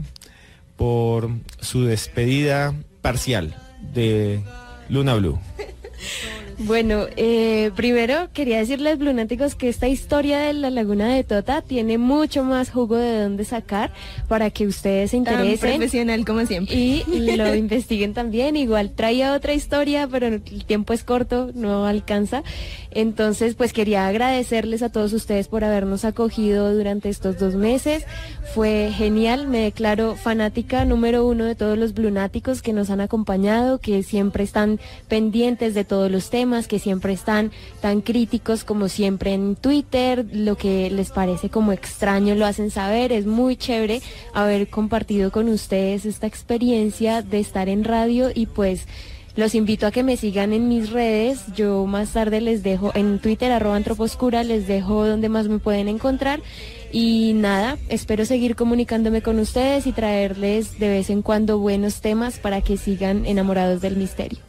por su despedida parcial de Luna Blue.
Bueno, eh, primero quería decirles, lunáticos, que esta historia de la laguna de Tota tiene mucho más jugo de dónde sacar para que ustedes se interesen.
Tan profesional como siempre.
Y, lo investiguen también. Igual traía otra historia, pero el tiempo es corto, no alcanza. Entonces, pues quería agradecerles a todos ustedes por habernos acogido durante estos dos meses. Fue genial, me declaro fanática número uno de todos los lunáticos que nos han acompañado, que siempre están pendientes de todos los temas que siempre están tan críticos como siempre en Twitter, lo que les parece como extraño lo hacen saber, es muy chévere haber compartido con ustedes esta experiencia de estar en radio y pues los invito a que me sigan en mis redes. Yo más tarde les dejo en Twitter, arroba antroposcura, les dejo donde más me pueden encontrar. Y nada, espero seguir comunicándome con ustedes y traerles de vez en cuando buenos temas para que sigan enamorados del misterio.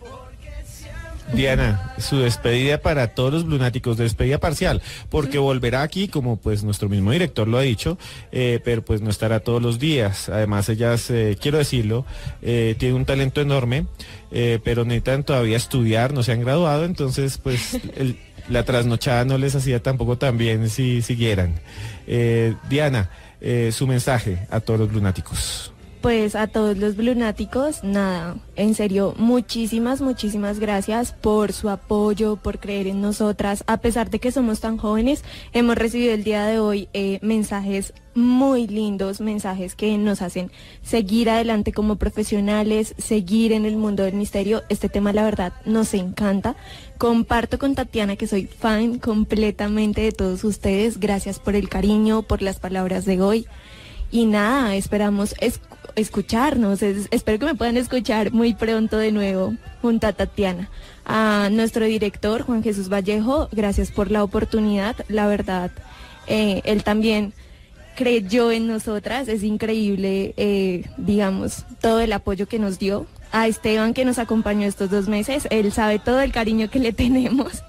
Diana, su despedida para todos los lunáticos, despedida parcial, porque volverá aquí, como pues nuestro mismo director lo ha dicho, eh, pero pues no estará todos los días. Además, ellas, eh, quiero decirlo, eh, tiene un talento enorme, pero necesitan todavía estudiar, no se han graduado, entonces pues la trasnochada no les hacía tampoco tan bien si siguieran. Diana, su mensaje a todos los lunáticos.
Pues a todos los lunáticos, nada, en serio, muchísimas, muchísimas gracias por su apoyo, por creer en nosotras. A pesar de que somos tan jóvenes, hemos recibido el día de hoy eh, mensajes muy lindos, mensajes que nos hacen seguir adelante como profesionales, seguir en el mundo del misterio. Este tema, la verdad, nos encanta. Comparto con Tatiana que soy fan completamente de todos ustedes. Gracias por el cariño, por las palabras de hoy. Y nada, esperamos escucharnos. espero que me puedan escuchar muy pronto de nuevo junto a Tatiana. A nuestro director, Juan Jesús Vallejo, gracias por la oportunidad. La verdad, eh, él también creyó en nosotras. Es increíble, eh, digamos, todo el apoyo que nos dio. A Esteban que nos acompañó estos dos meses, él sabe todo el cariño que le tenemos.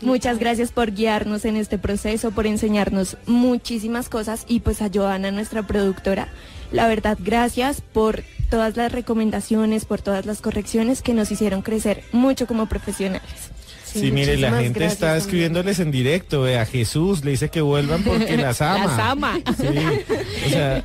Muchas gracias por guiarnos en este proceso, por enseñarnos muchísimas cosas y pues a Joana, nuestra productora, la verdad, gracias por todas las recomendaciones, por todas las correcciones que nos hicieron crecer mucho como profesionales.
Sí, mire, la gente está escribiéndoles en directo, a Jesús le dice que vuelvan porque las ama.
las ama.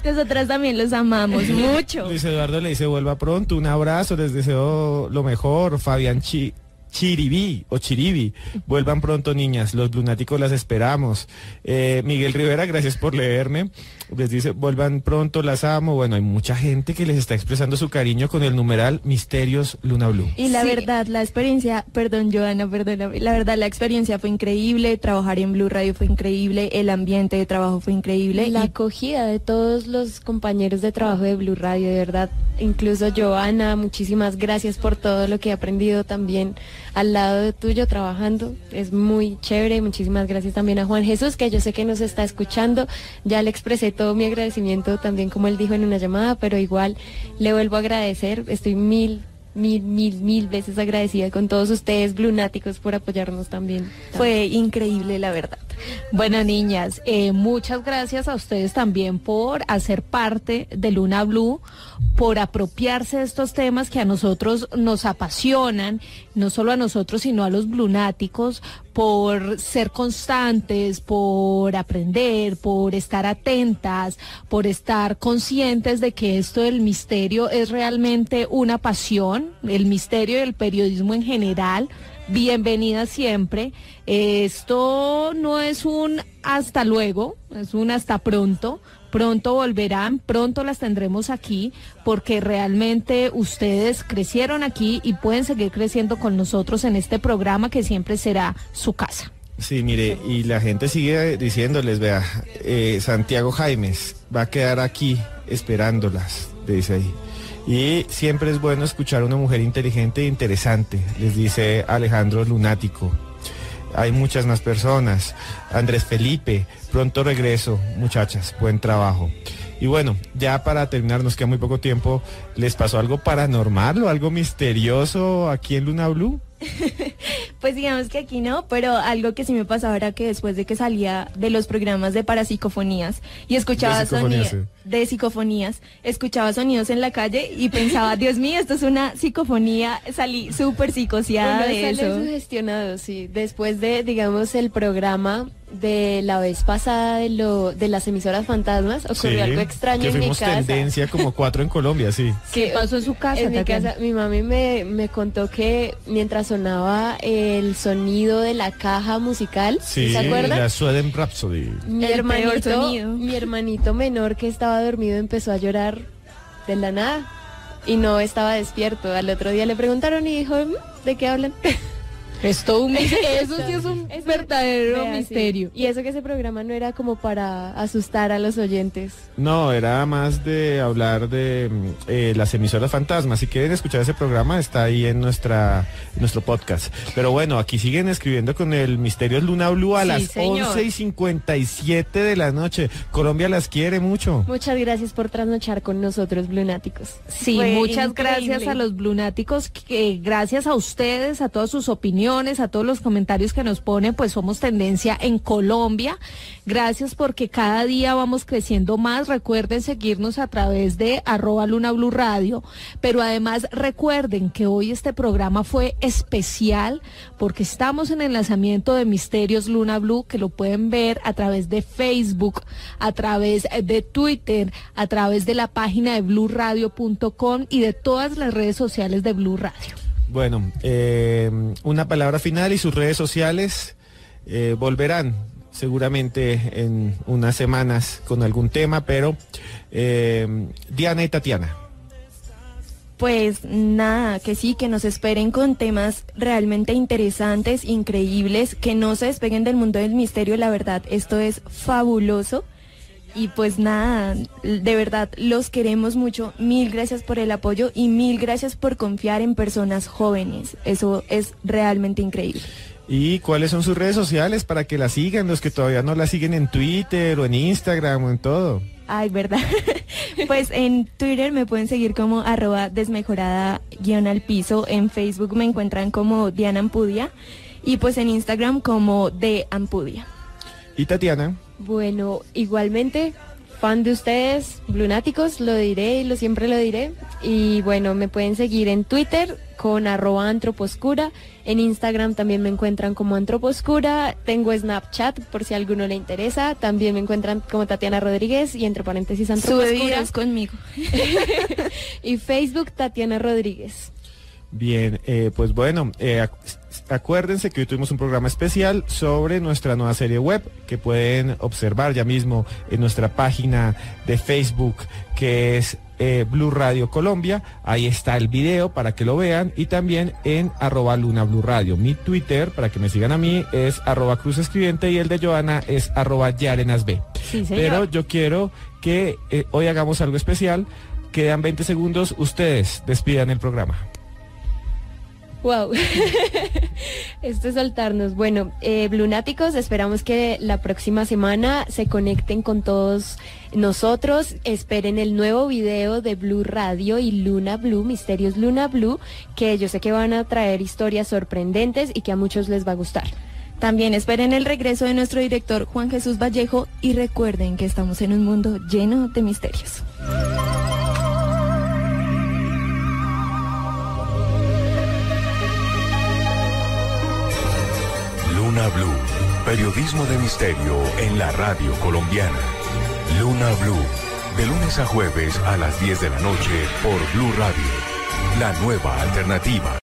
Nosotras también los amamos mucho.
Luis Eduardo le dice vuelva pronto, un abrazo, les deseo lo mejor. Fabián Chi Chiribí o Chiribi. Vuelvan pronto, niñas. Los lunáticos las esperamos. Eh, Miguel Rivera, gracias por leerme. Les dice, vuelvan pronto, las amo. Bueno, hay mucha gente que les está expresando su cariño con el numeral Misterios Luna Blue.
Y la verdad, la experiencia, perdón, Joana, perdón, la verdad, la experiencia fue increíble. Trabajar en Blue Radio fue increíble. El ambiente de trabajo fue increíble.
La acogida de todos los compañeros de trabajo de Blue Radio, de verdad. Incluso Joana, muchísimas gracias por todo lo que he aprendido también al lado de tuyo trabajando. Es muy chévere. Muchísimas gracias también a Juan Jesús, que yo sé que nos está escuchando. Ya le expresé todo mi agradecimiento también como él dijo en una llamada, pero igual le vuelvo a agradecer. Estoy mil, mil, mil, mil veces agradecida con todos ustedes, Blunáticos, por apoyarnos también.
Fue increíble, la verdad.
Bueno, niñas, eh, muchas gracias a ustedes también por hacer parte de Luna Blue, por apropiarse de estos temas que a nosotros nos apasionan, no solo a nosotros, sino a los blunáticos, por ser constantes, por aprender, por estar atentas, por estar conscientes de que esto del misterio es realmente una pasión, el misterio del periodismo en general bienvenida siempre. Esto no es un hasta luego, es un hasta pronto. Pronto volverán, pronto las tendremos aquí, porque realmente ustedes crecieron aquí y pueden seguir creciendo con nosotros en este programa que siempre será su casa.
Sí, mire, y la gente sigue diciéndoles, vea, eh, Santiago Jaimes va a quedar aquí esperándolas, dice ahí. Y siempre es bueno escuchar a una mujer inteligente e interesante, les dice Alejandro Lunático. Hay muchas más personas. Andrés Felipe, pronto regreso, muchachas, buen trabajo. Y bueno, ya para terminar, nos queda muy poco tiempo. ¿Les pasó algo paranormal o algo misterioso aquí en Luna Blue?
pues digamos que aquí no, pero algo que sí me pasaba era que después de que salía de los programas de parapsicofonías y escuchaba sonidos de psicofonías, escuchaba sonidos en la calle y pensaba, Dios mío, esto es una psicofonía, salí súper psicoseada de eso.
sugestionado, sí. Después de, digamos, el programa de la vez pasada de lo de las emisoras fantasmas ocurrió algo extraño en mi casa.
tendencia como cuatro en Colombia, sí.
¿Qué pasó en su casa?
En mi casa, mi mami me, me contó que mientras sonaba el sonido de la caja musical, ¿se acuerdan?
La Sweden Rhapsody.
Mi hermanito, mi hermanito menor que estaba dormido empezó a llorar de la nada y no estaba despierto. Al otro día le preguntaron y dijo, mm, ¿de qué hablan?
Esto un eso sí es un verdadero misterio.
Y eso que ese programa no era como para asustar a los oyentes.
No, era más de hablar de mm, eh, las emisoras fantasmas. Si quieren escuchar ese programa, está ahí en nuestra nuestro podcast. Pero bueno, aquí siguen escribiendo con el Misterio Luna Blue a las once y 57 de la noche. Colombia las quiere mucho.
Muchas gracias por trasnochar con nosotros, Blunáticos.
Sí, muchas gracias a los Blunáticos, que gracias a ustedes, a todas sus opiniones a todos los comentarios que nos ponen, pues somos tendencia en Colombia. Gracias porque cada día vamos creciendo más. Recuerden seguirnos a través de arroba Luna Blue Radio. Pero además recuerden que hoy este programa fue especial porque estamos en el lanzamiento de Misterios Luna Blue, que lo pueden ver a través de Facebook, a través de Twitter, a través de la página de bluradio.com y de todas las redes sociales de Blue Radio.
Bueno, eh, una palabra final y sus redes sociales eh, volverán seguramente en unas semanas con algún tema, pero eh, Diana y Tatiana.
Pues nada, que sí, que nos esperen con temas realmente interesantes, increíbles, que no se despeguen del mundo del misterio, la verdad, esto es fabuloso. Y pues nada, de verdad, los queremos mucho. Mil gracias por el apoyo y mil gracias por confiar en personas jóvenes. Eso es realmente increíble.
¿Y cuáles son sus redes sociales para que la sigan, los que todavía no la siguen en Twitter o en Instagram o en todo?
Ay, verdad. pues en Twitter me pueden seguir como arroba desmejorada guion al piso. En Facebook me encuentran como Diana Ampudia. Y pues en Instagram como de Ampudia.
¿Y Tatiana?
Bueno, igualmente, fan de ustedes, lunáticos, lo diré y lo siempre lo diré. Y bueno, me pueden seguir en Twitter con arroba antroposcura. En Instagram también me encuentran como antroposcura. Tengo Snapchat por si a alguno le interesa. También me encuentran como Tatiana Rodríguez y entre paréntesis antroposcura.
conmigo.
y Facebook Tatiana Rodríguez.
Bien, eh, pues bueno, eh, acuérdense que hoy tuvimos un programa especial sobre nuestra nueva serie web que pueden observar ya mismo en nuestra página de Facebook que es eh, Blue Radio Colombia. Ahí está el video para que lo vean y también en arroba Luna Blue Radio. Mi Twitter, para que me sigan a mí, es arroba Cruz Escribiente y el de Joana es arroba Yarenas B. Pero yo quiero que hoy hagamos algo especial. Quedan 20 segundos. Ustedes despidan el programa.
Wow, esto es soltarnos. Bueno, eh, Blunáticos, esperamos que la próxima semana se conecten con todos nosotros. Esperen el nuevo video de Blue Radio y Luna Blue, Misterios Luna Blue, que yo sé que van a traer historias sorprendentes y que a muchos les va a gustar.
También esperen el regreso de nuestro director Juan Jesús Vallejo y recuerden que estamos en un mundo lleno de misterios.
Luna Blue, periodismo de misterio en la radio colombiana. Luna Blue, de lunes a jueves a las 10 de la noche por Blue Radio, la nueva alternativa.